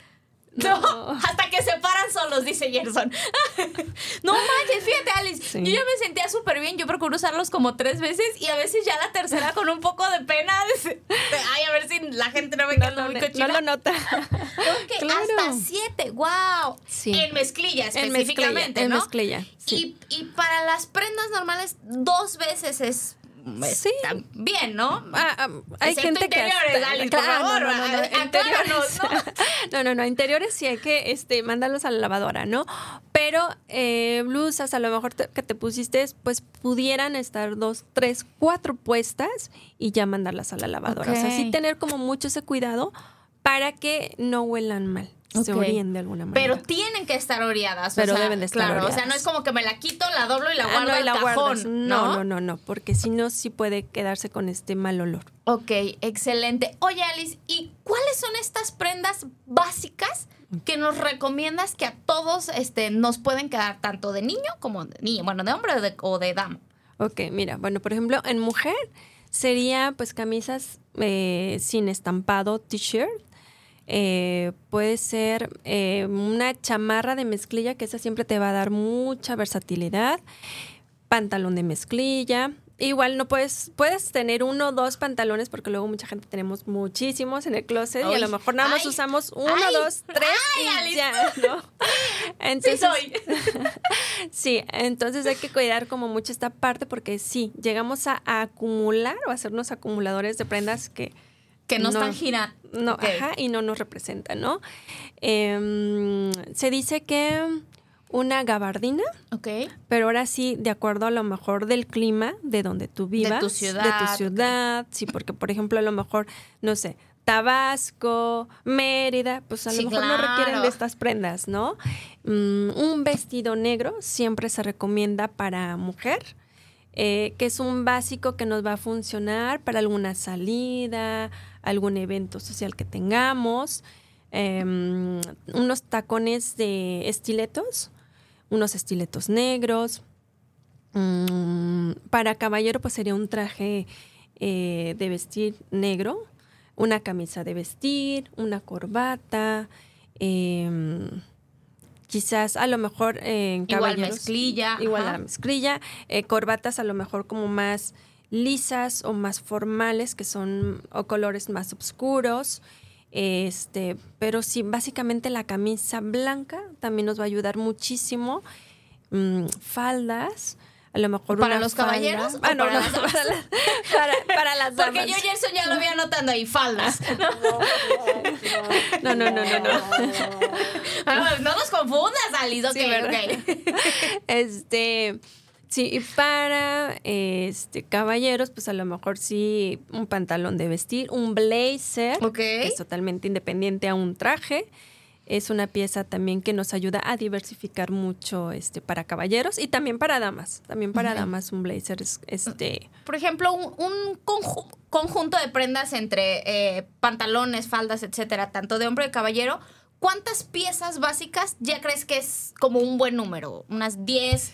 Speaker 2: No,
Speaker 3: No.
Speaker 2: hasta que se paran solos, dice Gerson. no manches, fíjate, Alice.
Speaker 3: Sí.
Speaker 2: Yo ya me sentía súper bien. Yo procuro usarlos como tres veces y a veces ya la tercera con un poco de pena. Ay, a ver si la gente no me queda
Speaker 3: no,
Speaker 2: muy
Speaker 3: no,
Speaker 2: cochina.
Speaker 3: no lo nota.
Speaker 2: Ok,
Speaker 3: Claro.
Speaker 2: hasta siete. ¡Wow!
Speaker 3: Sí.
Speaker 2: En mezclilla
Speaker 3: En
Speaker 2: específicamente,
Speaker 3: mezclilla, en mezclilla, sí.
Speaker 2: Y, y para las prendas normales, dos veces es.
Speaker 3: Sí.
Speaker 2: Bien, ¿no?
Speaker 3: Ah, ah, hay
Speaker 2: Excepto
Speaker 3: gente que
Speaker 2: interiores,
Speaker 3: hasta-
Speaker 2: Alice, por
Speaker 3: Claro,
Speaker 2: favor,
Speaker 3: no, no, no, no, interiores. no, no, no, interiores sí hay que este, mandarlos a la lavadora, ¿no? Pero eh, blusas a lo mejor te- que te pusiste, pues pudieran estar dos, tres, cuatro puestas y ya mandarlas a la lavadora. O sea, sí tener como mucho ese cuidado para que no huelan mal, se
Speaker 2: Ok.
Speaker 3: oríen de alguna manera.
Speaker 2: Pero tienen que estar oreadas.
Speaker 3: Pero
Speaker 2: o sea,
Speaker 3: deben de estar
Speaker 2: Claro, o sea, no es como que me la quito, la doblo y la
Speaker 3: Ah,
Speaker 2: guardo
Speaker 3: no, y
Speaker 2: al
Speaker 3: la
Speaker 2: cajón. ¿no?
Speaker 3: No, no, no, no, porque si no, sí puede quedarse con este mal olor.
Speaker 2: Ok, excelente. Oye, Alice, ¿y cuáles son estas prendas básicas que nos recomiendas que a todos este, nos pueden quedar tanto de niño como de niño? Bueno, de hombre o de, o de dama.
Speaker 3: Ok, mira, bueno, por ejemplo, en mujer sería pues camisas eh, sin estampado, t-shirt. Eh, puede ser eh, una chamarra de mezclilla, que esa siempre te va a dar mucha versatilidad. Pantalón de mezclilla. Igual no puedes, puedes tener uno o dos pantalones, porque luego mucha gente tenemos muchísimos en el closet y a lo mejor nada más
Speaker 2: ay,
Speaker 3: usamos uno,
Speaker 2: ay,
Speaker 3: dos, tres
Speaker 2: ay,
Speaker 3: y ya, ¿no?
Speaker 2: Sí
Speaker 3: Entonces,
Speaker 2: soy.
Speaker 3: Sí, entonces hay que cuidar como mucho esta parte porque sí, llegamos a, a acumular o a hacernos acumuladores de prendas que
Speaker 2: Que no,
Speaker 3: No.
Speaker 2: están girando.
Speaker 3: No, ajá, y no nos representan, ¿no? Em, se dice que una gabardina,
Speaker 2: Ok.
Speaker 3: pero ahora sí, de acuerdo a lo mejor del clima de donde tú vivas.
Speaker 2: tu ciudad,
Speaker 3: De tu ciudad, sí, porque por ejemplo a lo mejor, no sé, Tabasco, Mérida, pues a
Speaker 2: Sí,
Speaker 3: lo mejor no requieren de estas prendas, ¿no? Mm, un vestido negro siempre se recomienda para mujer. Eh, que es un básico que nos va a funcionar para alguna salida, algún evento social que tengamos, em, unos tacones de estiletos, unos estiletos negros. Mm, para caballero, pues sería un traje eh, de vestir negro, una camisa de vestir, una corbata, em, quizás a lo mejor eh, en
Speaker 2: Igual mezclilla.
Speaker 3: Igual
Speaker 2: ajá.
Speaker 3: a la mezclilla, eh, corbatas a lo mejor como más lisas o más formales, que son o colores más oscuros. Este, pero sí, básicamente la camisa blanca también nos va a ayudar muchísimo. Mm, faldas, a lo mejor
Speaker 2: ¿Para
Speaker 3: una
Speaker 2: los
Speaker 3: falda-
Speaker 2: caballeros
Speaker 3: Ah, no,
Speaker 2: para
Speaker 3: no,
Speaker 2: las
Speaker 3: para, las- para- para las damas.
Speaker 2: Porque yo, Gerson, ya lo vi anotando ahí, faldas.
Speaker 3: No, no, no, no, no.
Speaker 2: Ah, no nos confundas, Alice. Ok,
Speaker 3: Sí, ¿verdad?
Speaker 2: ok.
Speaker 3: Este, sí, y para este caballeros, pues a lo mejor sí un pantalón de vestir, un blazer,
Speaker 2: Ok.
Speaker 3: que es totalmente independiente a un traje. Es una pieza también que nos ayuda a diversificar mucho este para caballeros y también para damas. También para damas un blazer es este
Speaker 2: Por ejemplo, un, un conju- conjunto de prendas entre eh, pantalones, faldas, etcétera, tanto de hombre y caballero. ¿Cuántas piezas básicas ya crees que es como un buen número? ¿Unas 10?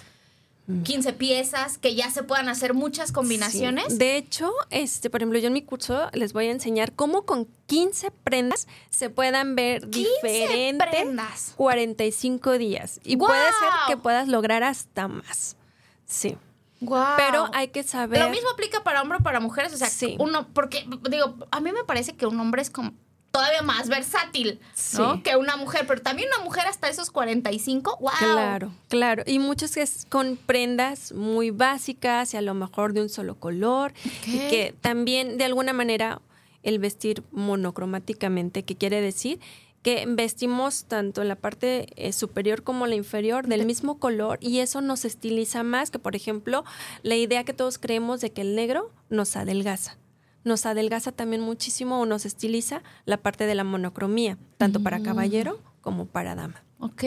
Speaker 2: 15 piezas, que ya se puedan hacer muchas combinaciones.
Speaker 3: Sí. De hecho, este, por ejemplo, yo en mi curso les voy a enseñar cómo con 15 prendas se puedan ver
Speaker 2: 15
Speaker 3: diferentes
Speaker 2: prendas.
Speaker 3: 45 días. Y puede ser que puedas lograr hasta más. Sí. Pero hay que saber.
Speaker 2: Lo mismo aplica para hombre o para mujeres, o sea,
Speaker 3: Sí.
Speaker 2: uno, porque digo, a mí me parece que un hombre es como todavía más versátil, ¿no? Que una mujer, pero también una mujer hasta esos 45, wow.
Speaker 3: Claro, claro. Y muchos que es con prendas muy básicas y a lo mejor de un solo color. Y que también de alguna manera el vestir monocromáticamente, que quiere decir que vestimos tanto la parte eh, superior como la inferior del mismo color y eso nos estiliza más que, por ejemplo, la idea que todos creemos de que el negro nos adelgaza. Nos adelgaza también muchísimo o nos estiliza la parte de la monocromía, tanto para caballero como para dama.
Speaker 2: Ok,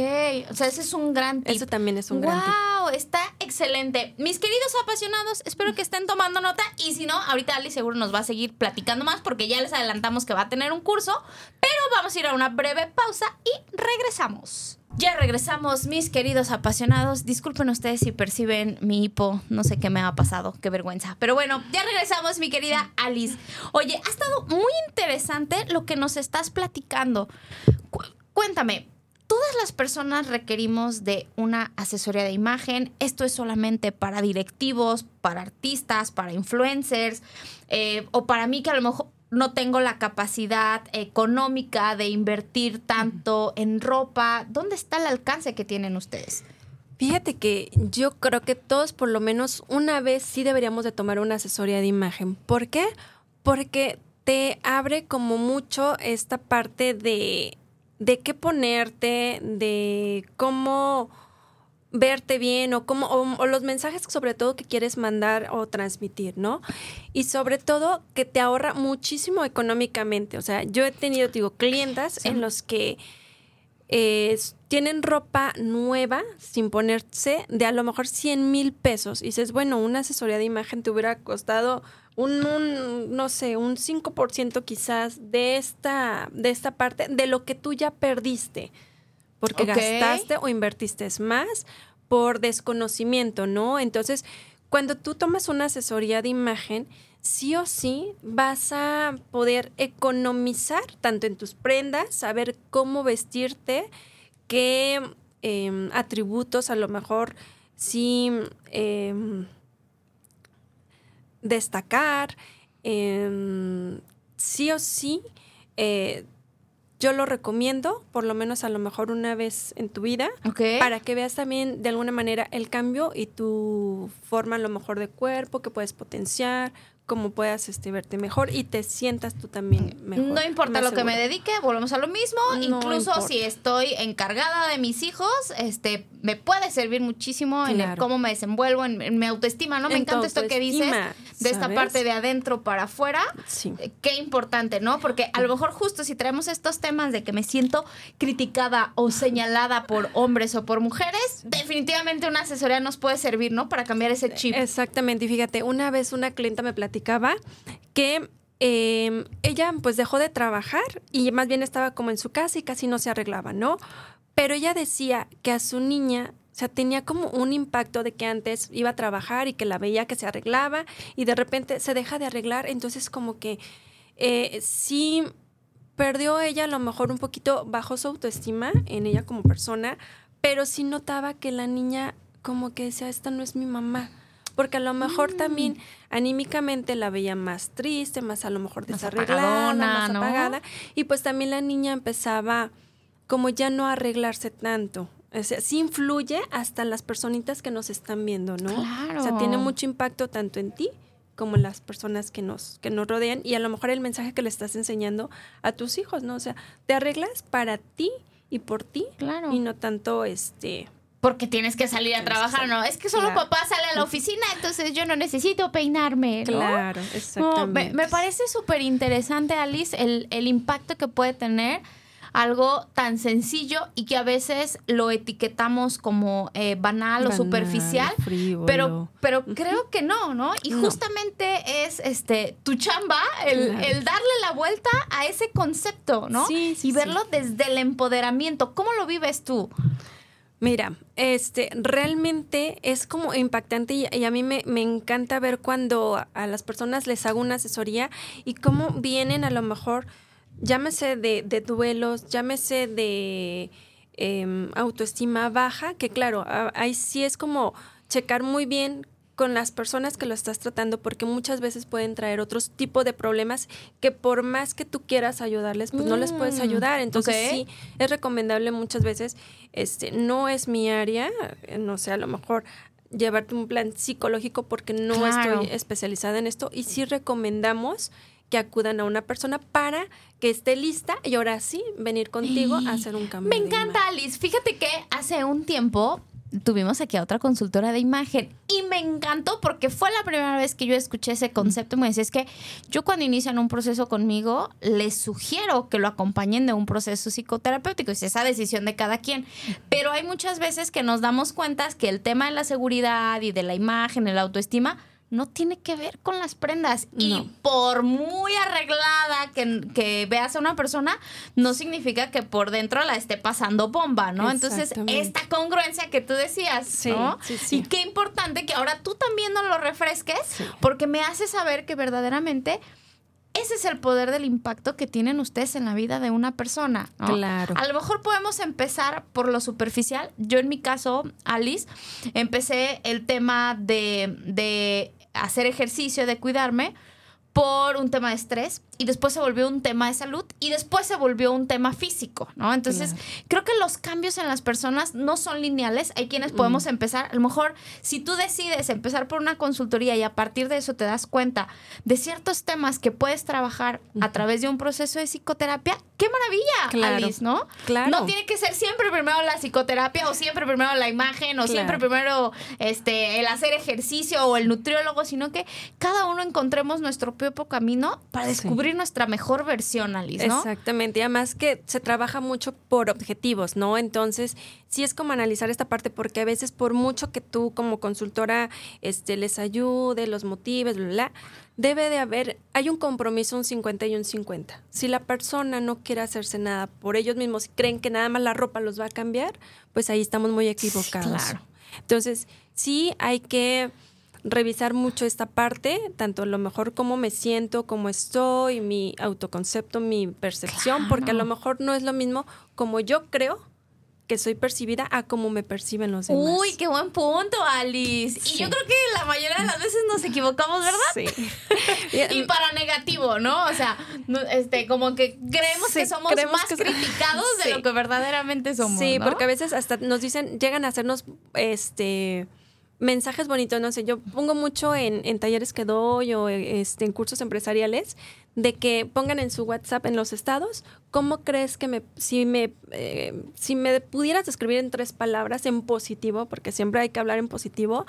Speaker 2: o sea, ese es un gran tip.
Speaker 3: Eso también es un gran tip.
Speaker 2: Wow, está excelente. Mis queridos apasionados, espero que estén tomando nota y si no, ahorita Ali seguro nos va a seguir platicando más porque ya les adelantamos que va a tener un curso, pero vamos a ir a una breve pausa y regresamos. Ya regresamos, mis queridos apasionados. Disculpen ustedes si perciben mi hipo, no sé qué me ha pasado, qué vergüenza. Pero bueno, ya regresamos, mi querida Alice. Oye, ha estado muy interesante lo que nos estás platicando. Cu- cuéntame, todas las personas requerimos de una asesoría de imagen. Esto es solamente para directivos, para artistas, para influencers, eh, o para mí que a lo mejor no tengo la capacidad económica de invertir tanto en ropa. ¿Dónde está el alcance que tienen ustedes?
Speaker 3: Fíjate que yo creo que todos por lo menos una vez sí deberíamos de tomar una asesoría de imagen. ¿Por qué? Porque te abre como mucho esta parte de, de qué ponerte, de cómo verte bien o cómo o, o los mensajes sobre todo que quieres mandar o transmitir, ¿no? Y sobre todo que te ahorra muchísimo económicamente. O sea, yo he tenido, digo, clientas en los que eh, tienen ropa nueva sin ponerse de a lo mejor 100 mil pesos. Y dices, bueno, una asesoría de imagen te hubiera costado un, un, no sé, un 5% quizás de esta, de esta parte, de lo que tú ya perdiste. Porque gastaste o invertiste más por desconocimiento, ¿no? Entonces, cuando tú tomas una asesoría de imagen, sí o sí vas a poder economizar tanto en tus prendas, saber cómo vestirte, qué em, atributos a lo mejor sí em, destacar, em, sí o sí. Yo lo recomiendo, por lo menos a lo mejor una vez en tu vida,
Speaker 2: Ok.
Speaker 3: para que veas también de alguna manera el cambio y tu forma a lo mejor de cuerpo que puedes potenciar, cómo puedas este, verte mejor y te sientas tú también mejor.
Speaker 2: No importa lo que me dedique, volvemos a lo mismo.
Speaker 3: No
Speaker 2: Incluso
Speaker 3: importa.
Speaker 2: si estoy encargada de mis hijos, este, me puede servir muchísimo en el cómo me desenvuelvo, en, en mi autoestima, ¿no? Me
Speaker 3: En
Speaker 2: encanta esto que dices de esta
Speaker 3: ¿sabes?
Speaker 2: parte de adentro para afuera.
Speaker 3: Sí.
Speaker 2: Eh, Qué importante, ¿no? Porque a lo mejor justo si traemos estos temas de que me siento criticada o señalada por hombres o por mujeres, definitivamente una asesoría nos puede servir, ¿no? Para cambiar ese chip.
Speaker 3: Exactamente, y fíjate, una vez una clienta me que eh, ella pues dejó de trabajar y más bien estaba como en su casa y casi no se arreglaba, ¿no? Pero ella decía que a su niña, o sea, tenía como un impacto de que antes iba a trabajar y que la veía que se arreglaba y de repente se deja de arreglar, entonces como que eh, sí perdió ella a lo mejor un poquito bajo su autoestima en ella como persona, pero sí notaba que la niña como que decía, esta no es mi mamá. Porque a lo mejor también anímicamente la veía más triste, más a lo mejor
Speaker 2: Más
Speaker 3: desarreglada, más
Speaker 2: ¿no?
Speaker 3: apagada. Y pues también la niña empezaba como ya no a arreglarse tanto. O sea, sí influye hasta en las personitas que nos están viendo, ¿no?
Speaker 2: Claro.
Speaker 3: O sea, tiene mucho impacto tanto en ti como en las personas que nos, que nos rodean y a lo mejor el mensaje que le estás enseñando a tus hijos, ¿no? O sea, te arreglas para ti y por ti
Speaker 2: Claro.
Speaker 3: y no tanto este
Speaker 2: Porque tienes que salir a trabajar. ¿no? Es que solo
Speaker 3: Claro.
Speaker 2: papá sale a la oficina, entonces yo no necesito peinarme, ¿no?
Speaker 3: Claro,
Speaker 2: No,
Speaker 3: exactamente.
Speaker 2: me, me parece súper interesante, Alice, el, el impacto que puede tener algo tan sencillo y que a veces lo etiquetamos como eh, banal, o
Speaker 3: Banal,
Speaker 2: superficial,
Speaker 3: frívolo.
Speaker 2: pero, pero creo que no, ¿no? Y
Speaker 3: No.
Speaker 2: justamente es este tu chamba el,
Speaker 3: Claro.
Speaker 2: el darle la vuelta a ese concepto, ¿no?
Speaker 3: Sí, sí,
Speaker 2: y
Speaker 3: sí.
Speaker 2: verlo desde el empoderamiento. ¿Cómo lo vives tú?
Speaker 3: Mira, este, realmente es como impactante y, a mí me, encanta ver cuando a las personas les hago una asesoría y cómo vienen a lo mejor, llámese de, duelos, llámese de em, autoestima baja, que claro, ahí sí es como checar muy bien con las personas que lo estás tratando porque muchas veces pueden traer otros tipos de problemas que por más que tú quieras ayudarles, pues no les puedes mm, ayudar. Entonces sí, es recomendable muchas veces, este, no es mi área, eh, no sé, a lo mejor llevarte un plan psicológico porque no estoy especializada en esto y sí recomendamos que acudan a una persona para que esté lista y ahora sí venir contigo a hacer un cambio.
Speaker 2: Me encanta, Alice. Fíjate que hace un tiempo tuvimos aquí a otra consultora de imagen y me encantó porque fue la primera vez que yo escuché ese concepto y me decía, es que yo cuando inician un proceso conmigo, les sugiero que lo acompañen de un proceso psicoterapéutico, es esa decisión de cada quien. Pero hay muchas veces que nos damos cuenta que el tema de la seguridad y de la imagen, el autoestima, no tiene que ver con las prendas. Y por muy arreglada que, veas a una persona, no significa que por dentro la esté pasando bomba, ¿no? Entonces, esta congruencia que tú decías, ¿no? Y qué importante que ahora tú también nos lo refresques, porque me hace saber que verdaderamente ese es el poder del impacto que tienen ustedes en la vida de una persona.
Speaker 3: Claro.
Speaker 2: A lo mejor podemos empezar por lo superficial. Yo en mi caso, Alice, empecé el tema de, de hacer ejercicio, de cuidarme por un tema de estrés y después se volvió un tema de salud y después se volvió un tema físico, ¿no? Entonces, creo que los cambios en las personas no son lineales. Hay quienes podemos empezar, a lo mejor, si tú decides empezar por una consultoría y a partir de eso te das cuenta de ciertos temas que puedes trabajar a través de un proceso de psicoterapia, qué maravilla, Alice, ¿no?
Speaker 3: Claro.
Speaker 2: No tiene que ser siempre primero la psicoterapia o siempre primero la imagen o siempre primero este el hacer ejercicio o el nutriólogo, sino que cada uno encontremos nuestro propio camino para descubrir nuestra mejor versión, Alice, ¿no?
Speaker 3: Exactamente. Y además que se trabaja mucho por objetivos, ¿no? Entonces, sí es como analizar esta parte porque a veces por mucho que tú como consultora este, les ayude, los motives, bla, bla, debe de haber, hay un compromiso, un 50 y un 50. Si la persona no quiere hacerse nada por ellos mismos y creen que nada más la ropa los va a cambiar, pues ahí estamos muy equivocados. Claro. Entonces, sí hay que revisar mucho esta parte, tanto a lo mejor cómo me siento, cómo estoy, mi autoconcepto, mi percepción, porque a lo mejor no es lo mismo como yo creo que soy percibida a cómo me perciben los demás.
Speaker 2: Uy, qué buen punto, Alice. Y yo creo que la mayoría de las veces nos equivocamos, ¿verdad? Sí. y para negativo, ¿no? O sea, este, como que creemos que somos más criticados de lo que verdaderamente somos.
Speaker 3: Sí, porque a veces hasta nos dicen, llegan a hacernos este mensajes bonitos, no sé, yo pongo mucho en, en talleres que doy o este, en cursos empresariales de que pongan en su WhatsApp en los estados, ¿cómo crees que me, si me, eh, si me pudieras describir en tres palabras en positivo, porque siempre hay que hablar en positivo,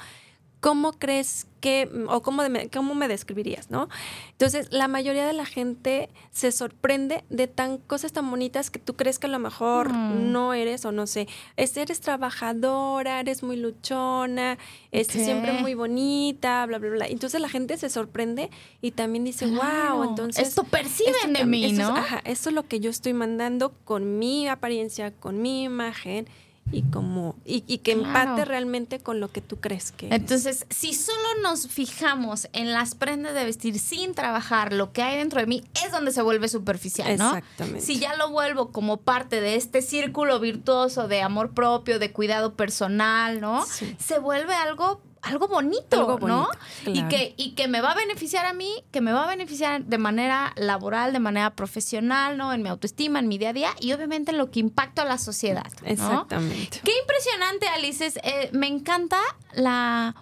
Speaker 3: ¿cómo crees que, o cómo, me, cómo me describirías, no? Entonces, la mayoría de la gente se sorprende de tan cosas tan bonitas que tú crees que a lo mejor mm. no eres o no sé. eres trabajadora, eres muy luchona, este, siempre muy bonita, bla, bla, bla. Entonces, la gente se sorprende y también dice, wow, entonces...
Speaker 2: Esto perciben de mí, ¿no?
Speaker 3: ajá, esto es lo que yo estoy mandando con mi apariencia, con mi imagen y como y, que empate realmente con lo que tú crees que
Speaker 2: entonces si solo nos fijamos en las prendas de vestir sin trabajar lo que hay dentro de mí es donde se vuelve superficial no
Speaker 3: exactamente.
Speaker 2: Si ya lo vuelvo como parte de este círculo virtuoso de amor propio de cuidado personal no se vuelve algo algo bonito, ¿no? Y, que, y que me va a beneficiar a mí, que me va a beneficiar de manera laboral, de manera profesional, ¿no? En mi autoestima, en mi día a día y obviamente en lo que impacta a la sociedad.
Speaker 3: Exactamente.
Speaker 2: Qué impresionante, Alice. Eh, me encanta la...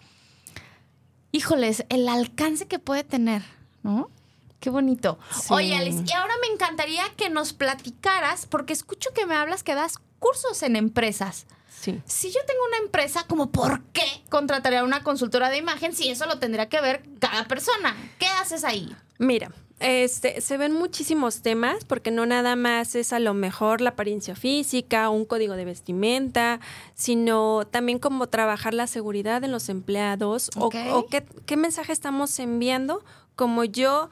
Speaker 2: Híjoles, el alcance que puede tener, ¿no? Qué bonito. Oye, Alice, y ahora me encantaría que nos platicaras, porque escucho que me hablas que das cursos en empresas. Si yo tengo una empresa, como por qué contrataría una consultora de imagen si eso lo tendría que ver cada persona? ¿Qué haces ahí?
Speaker 3: Mira, este, se ven muchísimos temas porque no nada más es a lo mejor la apariencia física, un código de vestimenta, sino también como trabajar la seguridad en los empleados o, qué, qué mensaje estamos enviando como yo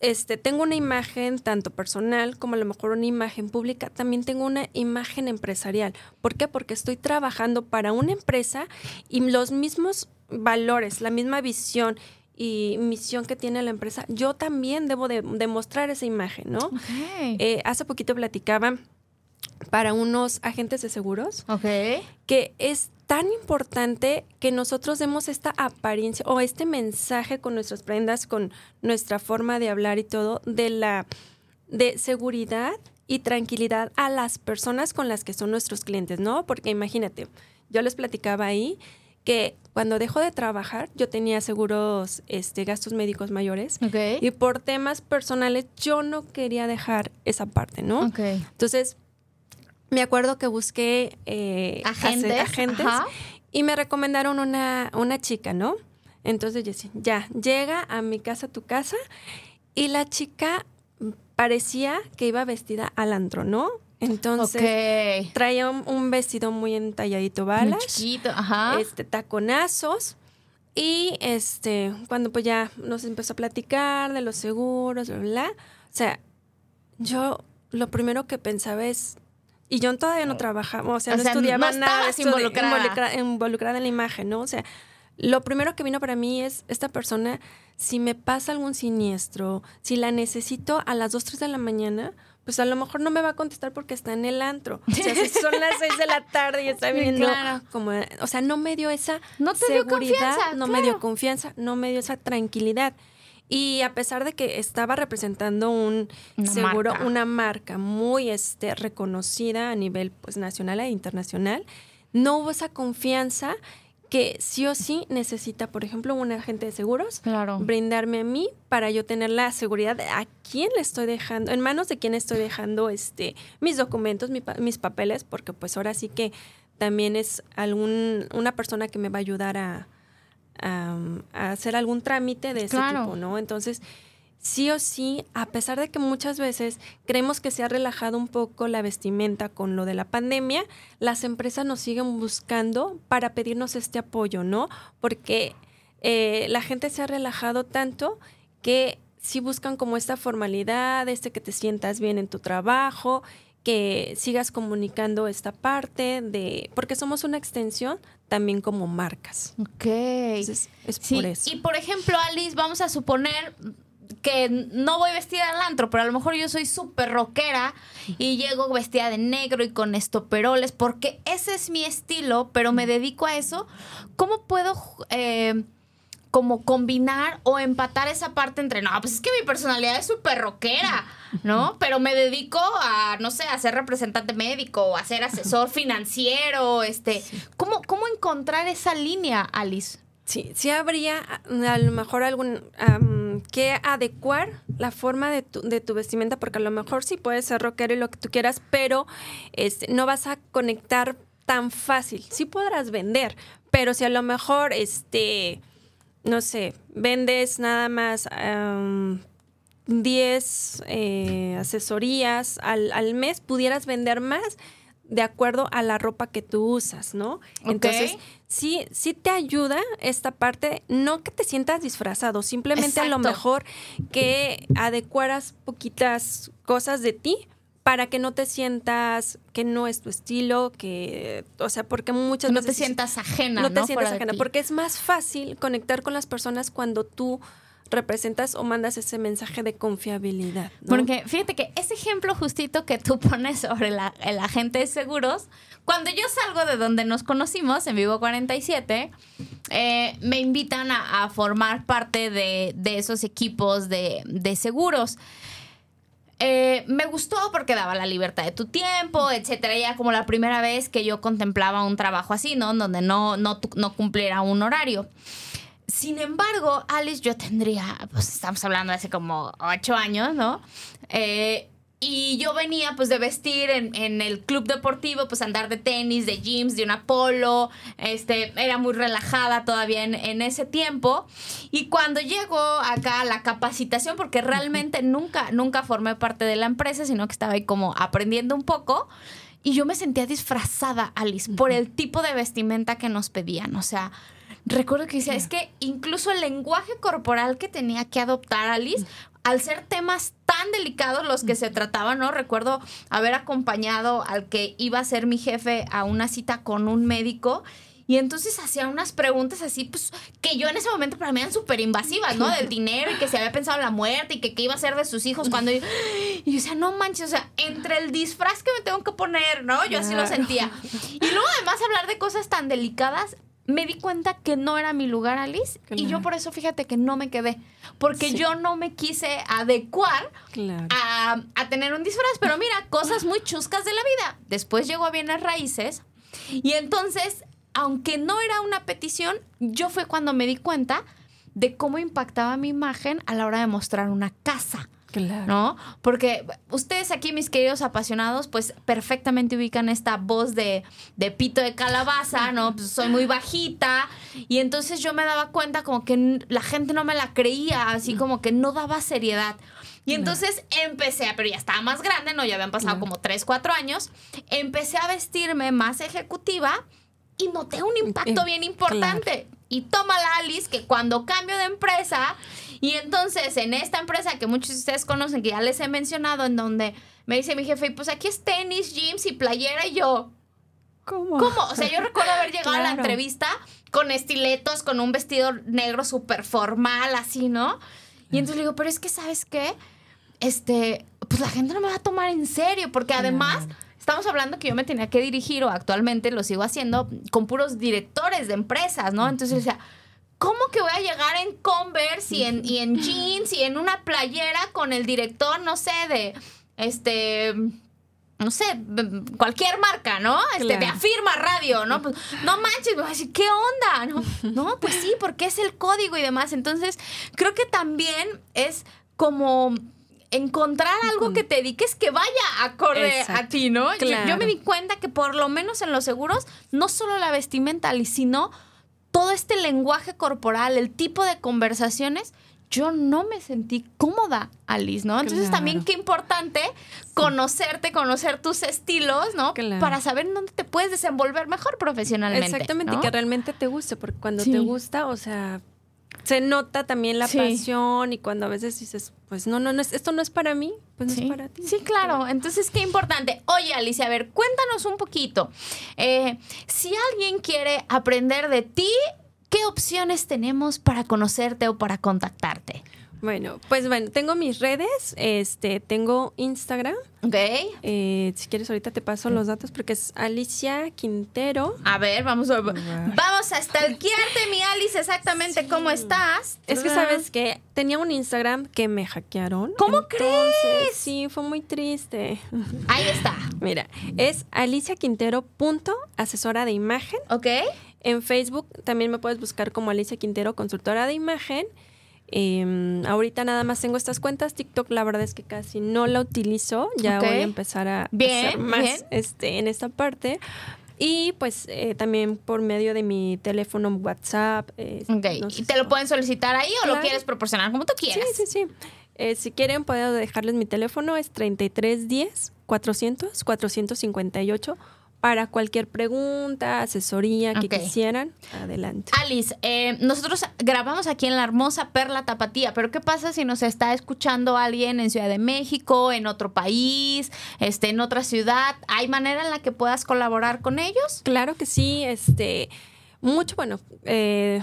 Speaker 3: este, tengo una imagen tanto personal como a lo mejor una imagen pública, también tengo una imagen empresarial. ¿Por qué? Porque estoy trabajando para una empresa y los mismos valores, la misma visión y misión que tiene la empresa, yo también debo de demostrar esa imagen, ¿no? Eh, hace poquito platicaba para unos agentes de seguros que es tan importante que nosotros demos esta apariencia o este mensaje con nuestras prendas, con nuestra forma de hablar y todo, de la de seguridad y tranquilidad a las personas con las que son nuestros clientes, ¿no? Porque imagínate, yo les platicaba ahí que cuando dejo de trabajar yo tenía seguros este gastos médicos mayores y por temas personales yo no quería dejar esa parte, ¿no? Entonces me acuerdo que busqué eh, agentes, y me recomendaron una, una chica, ¿no? Entonces yo decía, ya, llega a mi casa, tu casa, y la chica parecía que iba vestida al antro, ¿no? Entonces traía un, vestido muy entalladito, balas,
Speaker 2: chiquito, ajá.
Speaker 3: este taconazos y este cuando pues ya nos empezó a platicar de los seguros, bla, bla, bla. O sea, yo lo primero que pensaba es y yo todavía no trabajaba, o sea, no estudiaba nada, involucrada. involucrada en la imagen, ¿no? O sea, lo primero que vino para mí es esta persona, si me pasa algún siniestro, si la necesito a las 2, 3 de la mañana, pues a lo mejor no me va a contestar porque está en el antro. O sea, si son las 6 de la tarde y está viniendo como, o sea, no me dio esa no te seguridad, no me dio confianza, no me dio esa tranquilidad. Y a pesar de que estaba representando un seguro, una marca muy este, reconocida a nivel pues, nacional e internacional, no hubo esa confianza que sí o sí necesita, por ejemplo, un agente de seguros, brindarme a mí para yo tener la seguridad de a quién le estoy dejando, en manos de quién estoy dejando este mis documentos, mis papeles, porque pues ahora sí que también es algún una persona que me va a ayudar a, a, hacer algún trámite de ese tipo, ¿no? Entonces, sí o sí, a pesar de que muchas veces creemos que se ha relajado un poco la vestimenta con lo de la pandemia, las empresas nos siguen buscando para pedirnos este apoyo, ¿no? Porque eh, la gente se ha relajado tanto que sí buscan como esta formalidad, este que te sientas bien en tu trabajo, que sigas comunicando esta parte de, porque somos una extensión también como marcas.
Speaker 2: Ok.
Speaker 3: es por eso.
Speaker 2: Y por ejemplo, Alice, vamos a suponer que no voy vestida al antro, pero a lo mejor yo soy súper rockera y llego vestida de negro y con estoperoles, porque ese es mi estilo, pero me dedico a eso. ¿Cómo puedo eh, como combinar o empatar esa parte entre, no, pues es que mi personalidad es súper rockera, ¿no? Pero me dedico a, no sé, a ser representante médico o a ser asesor financiero, este, ¿cómo, ¿cómo encontrar esa línea, Alice?
Speaker 3: Sí, sí habría a lo mejor algún que adecuar la forma de tu, de tu, vestimenta, porque a lo mejor sí puedes ser rockero y lo que tú quieras, pero este, no vas a conectar tan fácil. Sí podrás vender, pero si a lo mejor este no sé, vendes nada más 10 eh, asesorías al, al, mes, pudieras vender más de acuerdo a la ropa que tú usas, ¿no? Entonces, sí, sí te ayuda esta parte, no que te sientas disfrazado, simplemente a lo mejor que adecuaras poquitas cosas de ti para que no te sientas que no es tu estilo, que, o sea, porque muchas
Speaker 2: no
Speaker 3: veces...
Speaker 2: te sientas ajena.
Speaker 3: No te sientas ajena, porque es más fácil conectar con las personas cuando tú representas o mandas ese mensaje de confiabilidad.
Speaker 2: Porque fíjate que ese ejemplo justito que tú pones sobre la, el agente de seguros, cuando yo salgo de donde nos conocimos, en Vivo 47, eh, me invitan a, formar parte de, esos equipos de, de seguros. Eh, me gustó porque daba la libertad de tu tiempo, etcétera. Ya como la primera vez que yo contemplaba un trabajo así, ¿no? Donde no, no, no cumpliera un horario. Sin embargo, Alice, yo tendría, pues estamos hablando de hace como ocho años, ¿no? Eh, y yo venía pues de vestir en, el club deportivo, pues andar de tenis, de jeans, de una polo, este, era muy relajada todavía en, ese tiempo. Y cuando llegó acá la capacitación, porque realmente nunca, nunca formé parte de la empresa, sino que estaba ahí como aprendiendo un poco, y yo me sentía disfrazada, Alice, por el tipo de vestimenta que nos pedían, o sea... Recuerdo que decía, es que incluso el lenguaje corporal que tenía que adoptar Alice al ser temas tan delicados los que se trataban, ¿no? Recuerdo haber acompañado al que iba a ser mi jefe a una cita con un médico y entonces hacía unas preguntas así, pues, que yo en ese momento para mí eran súper invasivas, ¿no? Del dinero y que se había pensado en la muerte y que qué iba a ser de sus hijos cuando... Yo, y yo decía, no manches, o sea, entre el disfraz que me tengo que poner, ¿no? Yo así lo sentía. Y luego además hablar de cosas tan delicadas, me di cuenta que no era mi lugar, Alice. Y yo por eso, fíjate que no me quedé. Porque yo no me quise adecuar a, a, tener un disfraz. Pero mira, cosas muy chuscas de la vida. Después llegó a bienes raíces. Y entonces aunque no era una petición, yo fue cuando me di cuenta de cómo impactaba mi imagen a la hora de mostrar una casa. Claro. ¿No? Porque ustedes aquí, mis queridos apasionados, pues perfectamente ubican esta voz de, de pito de calabaza, ¿no? Pues soy muy bajita. Y entonces yo me daba cuenta como que la gente no me la creía, así como que no daba seriedad. Y entonces empecé, pero ya estaba más grande, ¿no? Ya habían pasado como 3, 4 años. Empecé a vestirme más ejecutiva y noté un impacto bien importante. Y toma la Alice que cuando cambio de empresa, y entonces en esta empresa que muchos de ustedes conocen, que ya les he mencionado, en donde me dice mi jefe, pues aquí es tenis, jeans y playera, y yo, ¿cómo? ¿Cómo? O sea, yo recuerdo haber llegado a la entrevista con estiletos, con un vestido negro súper formal, así, ¿no? Y entonces le digo, pero es que, ¿sabes qué? Este, pues la gente no me va a tomar en serio, porque además estamos hablando que yo me tenía que dirigir, o actualmente lo sigo haciendo, con puros directores de empresas, ¿no? Entonces decía, ¿cómo que voy a llegar en Converse y en, y en jeans y en una playera con el director, no sé, de este no sé, cualquier marca, ¿no? Este, de afirma radio, ¿no? Pues, no manches, me voy a decir, ¿qué onda? No, no, pues sí, porque es el código y demás. Entonces, creo que también es como encontrar algo que te dediques que vaya acorde a ti, ¿no? Yo, me di cuenta que por lo menos en los seguros, no solo la vestimenta, sino todo este lenguaje corporal, el tipo de conversaciones, yo no me sentí cómoda, Alice, ¿no? Entonces también qué importante conocerte, conocer tus estilos, ¿no? Para saber en dónde te puedes desenvolver mejor profesionalmente.
Speaker 3: Exactamente, que realmente te guste, porque cuando te gusta, o sea, se nota también la pasión y cuando a veces dices, pues no, no, no, esto no es para mí, pues no es para ti.
Speaker 2: Sí, claro. Entonces, qué importante. Oye, Alicia, a ver, cuéntanos un poquito. Eh, si alguien quiere aprender de ti, ¿qué opciones tenemos para conocerte o para contactarte?
Speaker 3: Bueno, pues bueno, tengo mis redes, este, tengo Instagram.
Speaker 2: Ok.
Speaker 3: Eh, si quieres ahorita te paso los datos porque es Alicia Quintero.
Speaker 2: A ver, vamos a vamos a stalkearte, mi Alice, exactamente cómo estás.
Speaker 3: Es que sabes que tenía un Instagram que me hackearon.
Speaker 2: ¿Cómo crees?
Speaker 3: Sí, fue muy triste.
Speaker 2: Ahí está.
Speaker 3: Mira, es Alicia Quintero punto asesora de imagen.
Speaker 2: Ok.
Speaker 3: En Facebook también me puedes buscar como Alicia Quintero, consultora de imagen. Em, ahorita nada más tengo estas cuentas. TikTok, la verdad es que casi no la utilizo. Ya voy a empezar a hacer más este, en esta parte. Y pues eh, también por medio de mi teléfono WhatsApp.
Speaker 2: Eh, ¿Y te lo pueden solicitar ahí o lo quieres proporcionar como tú quieras?
Speaker 3: Sí, sí, sí. Eh, si quieren, puedo dejarles mi teléfono. Es 3310 400 458 para cualquier pregunta, asesoría que quisieran, adelante.
Speaker 2: Alice, eh, nosotros grabamos aquí en la hermosa Perla Tapatía, pero ¿qué pasa si nos está escuchando alguien en Ciudad de México, en otro país, este, en otra ciudad? ¿Hay manera en la que puedas colaborar con ellos?
Speaker 3: Claro que sí, este, mucho, bueno, eh,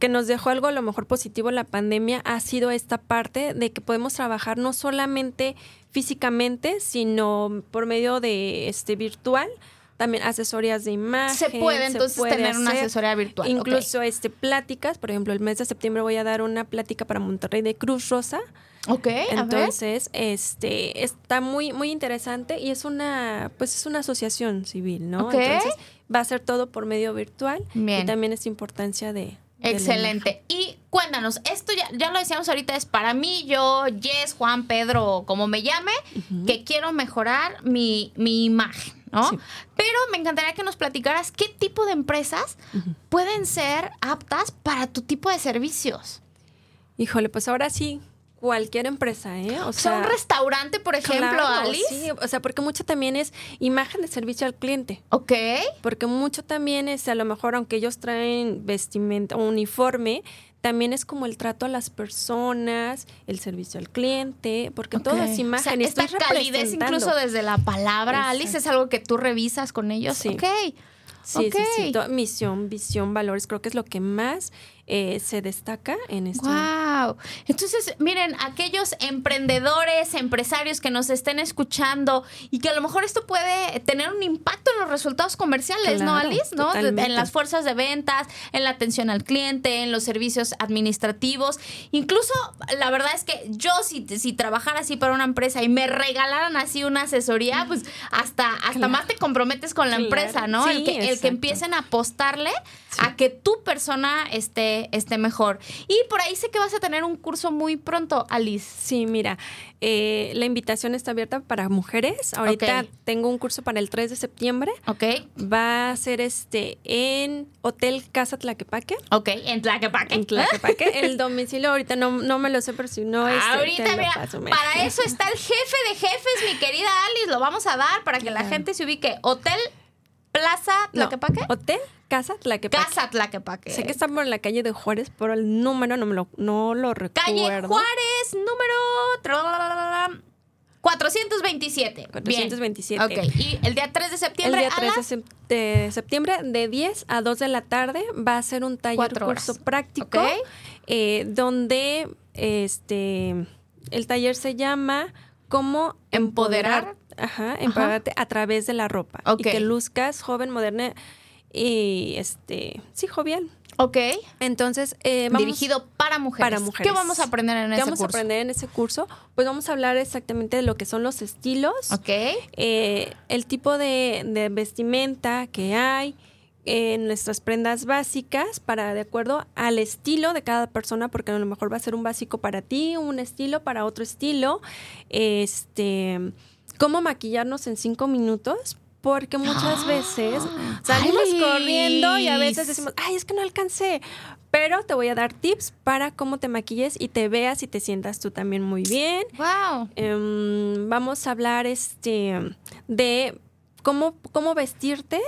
Speaker 3: que nos dejó algo a lo mejor positivo la pandemia ha sido esta parte de que podemos trabajar no solamente físicamente, sino por medio de este virtual también asesorías de imagen.
Speaker 2: Se puede entonces tener una asesoría virtual.
Speaker 3: Incluso este pláticas, por ejemplo, el mes de septiembre voy a dar una plática para Monterrey de Cruz Rosa.
Speaker 2: Ok.
Speaker 3: Entonces, este está muy muy interesante y es una pues es una asociación civil, ¿no? Entonces, va a ser todo por medio virtual y también es importancia de
Speaker 2: Excelente. Y cuéntanos, esto ya, ya lo decíamos ahorita, es para mí, yo, Jess, Juan, Pedro, como me llame, que quiero mejorar mi, mi imagen. ¿No? Pero me encantaría que nos platicaras qué tipo de empresas pueden ser aptas para tu tipo de servicios.
Speaker 3: Híjole, pues ahora sí, cualquier empresa, ¿eh?
Speaker 2: O sea, un restaurante, por ejemplo, Alice.
Speaker 3: Sí, o sea, porque mucho también es imagen de servicio al cliente.
Speaker 2: Ok.
Speaker 3: Porque mucho también es, a lo mejor, aunque ellos traen vestimenta, uniforme, también es como el trato a las personas, el servicio al cliente, porque todas las imágenes.
Speaker 2: O esta calidez, incluso desde la palabra, Alice, es algo que tú revisas con ellos. Sí. Ok.
Speaker 3: Sí, sí, sí. Misión, visión, valores, creo que es lo que más eh, se destaca en esto.
Speaker 2: ¡Wow! Entonces, miren, aquellos emprendedores, empresarios que nos estén escuchando y que a lo mejor esto puede tener un impacto en los resultados comerciales, ¿no, Alice? ¿No? En las fuerzas de ventas, en la atención al cliente, en los servicios administrativos. Incluso, la verdad es que yo, si, si trabajara así para una empresa y me regalaran así una asesoría, pues hasta, hasta más te comprometes con la empresa, ¿no? el, que, el que empiecen a apostarle a que tu persona esté esté, mejor. Y por ahí sé que vas a tener un curso muy pronto, Alice.
Speaker 3: Sí, mira, eh, la invitación está abierta para mujeres. Ahorita tengo un curso para el 3 de septiembre.
Speaker 2: Ok.
Speaker 3: Va a ser este en Hotel Casa Tlaquepaque.
Speaker 2: Ok, en Tlaquepaque.
Speaker 3: En Tlaquepaque. el domicilio ahorita no, no me lo sé, pero si no es.
Speaker 2: Este, ahorita, mira, para eso está el jefe de jefes, mi querida Alice. Lo vamos a dar para que la gente se ubique. Hotel Plaza Tlaquepaque.
Speaker 3: hotel Casa Tlaquepaque.
Speaker 2: Casa Tlaquepaque.
Speaker 3: Sé que está por la calle de Juárez, pero el número no me lo, no lo recuerdo.
Speaker 2: Calle Juárez, número 427.
Speaker 3: 427.
Speaker 2: Ok. Y el día 3 de septiembre.
Speaker 3: El día 3 de septiembre, de 10 a 2 de la tarde, va a ser un taller curso práctico. Eh, donde este el taller se llama Cómo empoderar, ajá, empoderarte a través de la ropa. Y que luzcas joven, moderna y este, sí, jovial.
Speaker 2: Ok.
Speaker 3: Entonces, eh,
Speaker 2: dirigido para mujeres.
Speaker 3: Para mujeres.
Speaker 2: ¿Qué vamos a aprender en ese
Speaker 3: curso? vamos a aprender en ese curso? Pues vamos a hablar exactamente de lo que son los estilos.
Speaker 2: Ok.
Speaker 3: Eh, el tipo de, vestimenta que hay, en nuestras prendas básicas para de acuerdo al estilo de cada persona, porque a lo mejor va a ser un básico para ti, un estilo para otro estilo. Este, cómo maquillarnos en cinco minutos porque muchas ah, veces salimos corriendo y a veces decimos, ay, es que no alcancé. Pero te voy a dar tips para cómo te maquilles y te veas y te sientas tú también muy bien.
Speaker 2: Wow.
Speaker 3: Em, vamos a hablar este de cómo, cómo vestirte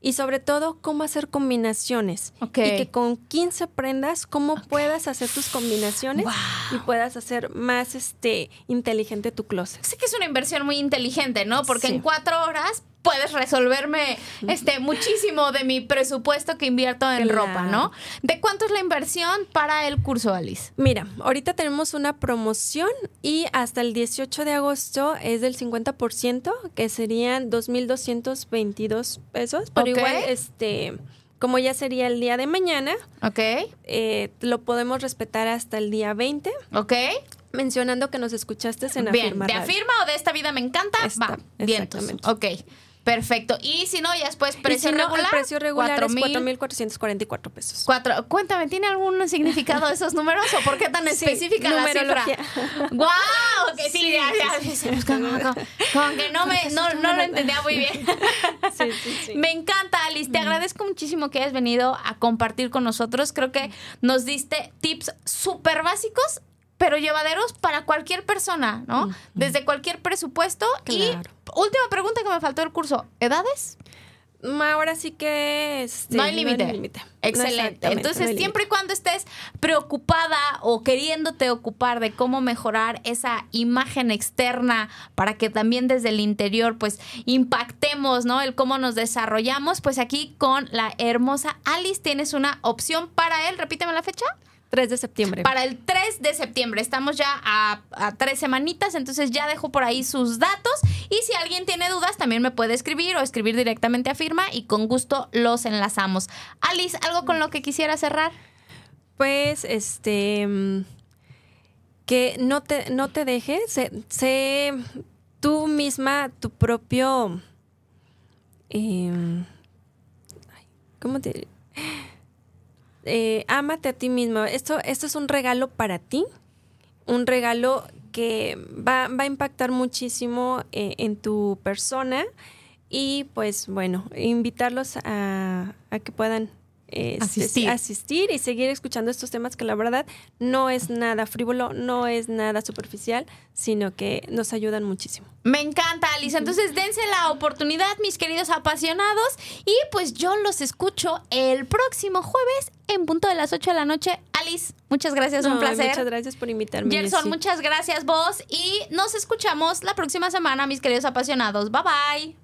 Speaker 3: y sobre todo cómo hacer combinaciones. Y que con 15 prendas, cómo puedas hacer tus combinaciones y puedas hacer más este inteligente tu closet.
Speaker 2: Sé que es una inversión muy inteligente, ¿no? Porque en cuatro horas puedes resolverme este muchísimo de mi presupuesto que invierto en ropa, ¿no? ¿De cuánto es la inversión para el curso, Alice?
Speaker 3: Mira, ahorita tenemos una promoción y hasta el 18 de agosto es del 50%, que serían 2.222 pesos. Pero igual, este como ya sería el día de mañana,
Speaker 2: ok,
Speaker 3: eh, lo podemos respetar hasta el día 20.
Speaker 2: Ok.
Speaker 3: Mencionando que nos escuchaste en
Speaker 2: Bien,
Speaker 3: Afirma.
Speaker 2: ¿De Afirma o de esta vida me encanta? Va, bien. Ok. Perfecto. Y si no, ya después precio
Speaker 3: si
Speaker 2: regular.
Speaker 3: El precio regular 4, es 4.444 pesos.
Speaker 2: Cuatro. Cuéntame, ¿tiene algún significado esos números o por qué tan específica la cifra? ¡Guau! Que sí, ya, ya. Como, que no, me, no, no lo entendía muy bien. Sí, sí, sí. Me encanta, Alice. Te agradezco muchísimo que hayas venido a compartir con nosotros. Creo que nos diste tips súper básicos pero llevaderos para cualquier persona, ¿no? Desde cualquier presupuesto. Y última pregunta que me faltó del curso, ¿edades?
Speaker 3: Mm, ahora sí que este,
Speaker 2: no hay límite. Excelente. Entonces, siempre y cuando estés preocupada o queriéndote ocupar de cómo mejorar esa imagen externa para que también desde el interior pues impactemos, ¿no? El cómo nos desarrollamos, pues aquí con la hermosa Alice tienes una opción para él. Repíteme la fecha.
Speaker 3: 3 de septiembre.
Speaker 2: Para el 3 de septiembre. Estamos ya a, tres semanitas, entonces ya dejo por ahí sus datos. Y si alguien tiene dudas, también me puede escribir o escribir directamente a firma y con gusto los enlazamos. Alice, ¿algo con lo que quisiera cerrar?
Speaker 3: Pues, este. Que no te, no te dejes. Sé, tú misma, tu propio. Em, ¿Cómo te.? Eh, ámate a ti mismo. Esto, esto es un regalo para ti, un regalo que va, a impactar muchísimo eh, en tu persona y pues bueno, invitarlos a, que puedan este, asistir. y seguir escuchando estos temas que la verdad no es nada frívolo, no es nada superficial, sino que nos ayudan muchísimo.
Speaker 2: Me encanta, Alice. Entonces dense la oportunidad, mis queridos apasionados, y pues yo los escucho el próximo jueves en punto de las 8 de la noche. Alice, muchas gracias, un placer.
Speaker 3: Muchas gracias por invitarme.
Speaker 2: Gerson, muchas gracias vos y nos escuchamos la próxima semana, mis queridos apasionados. Bye bye.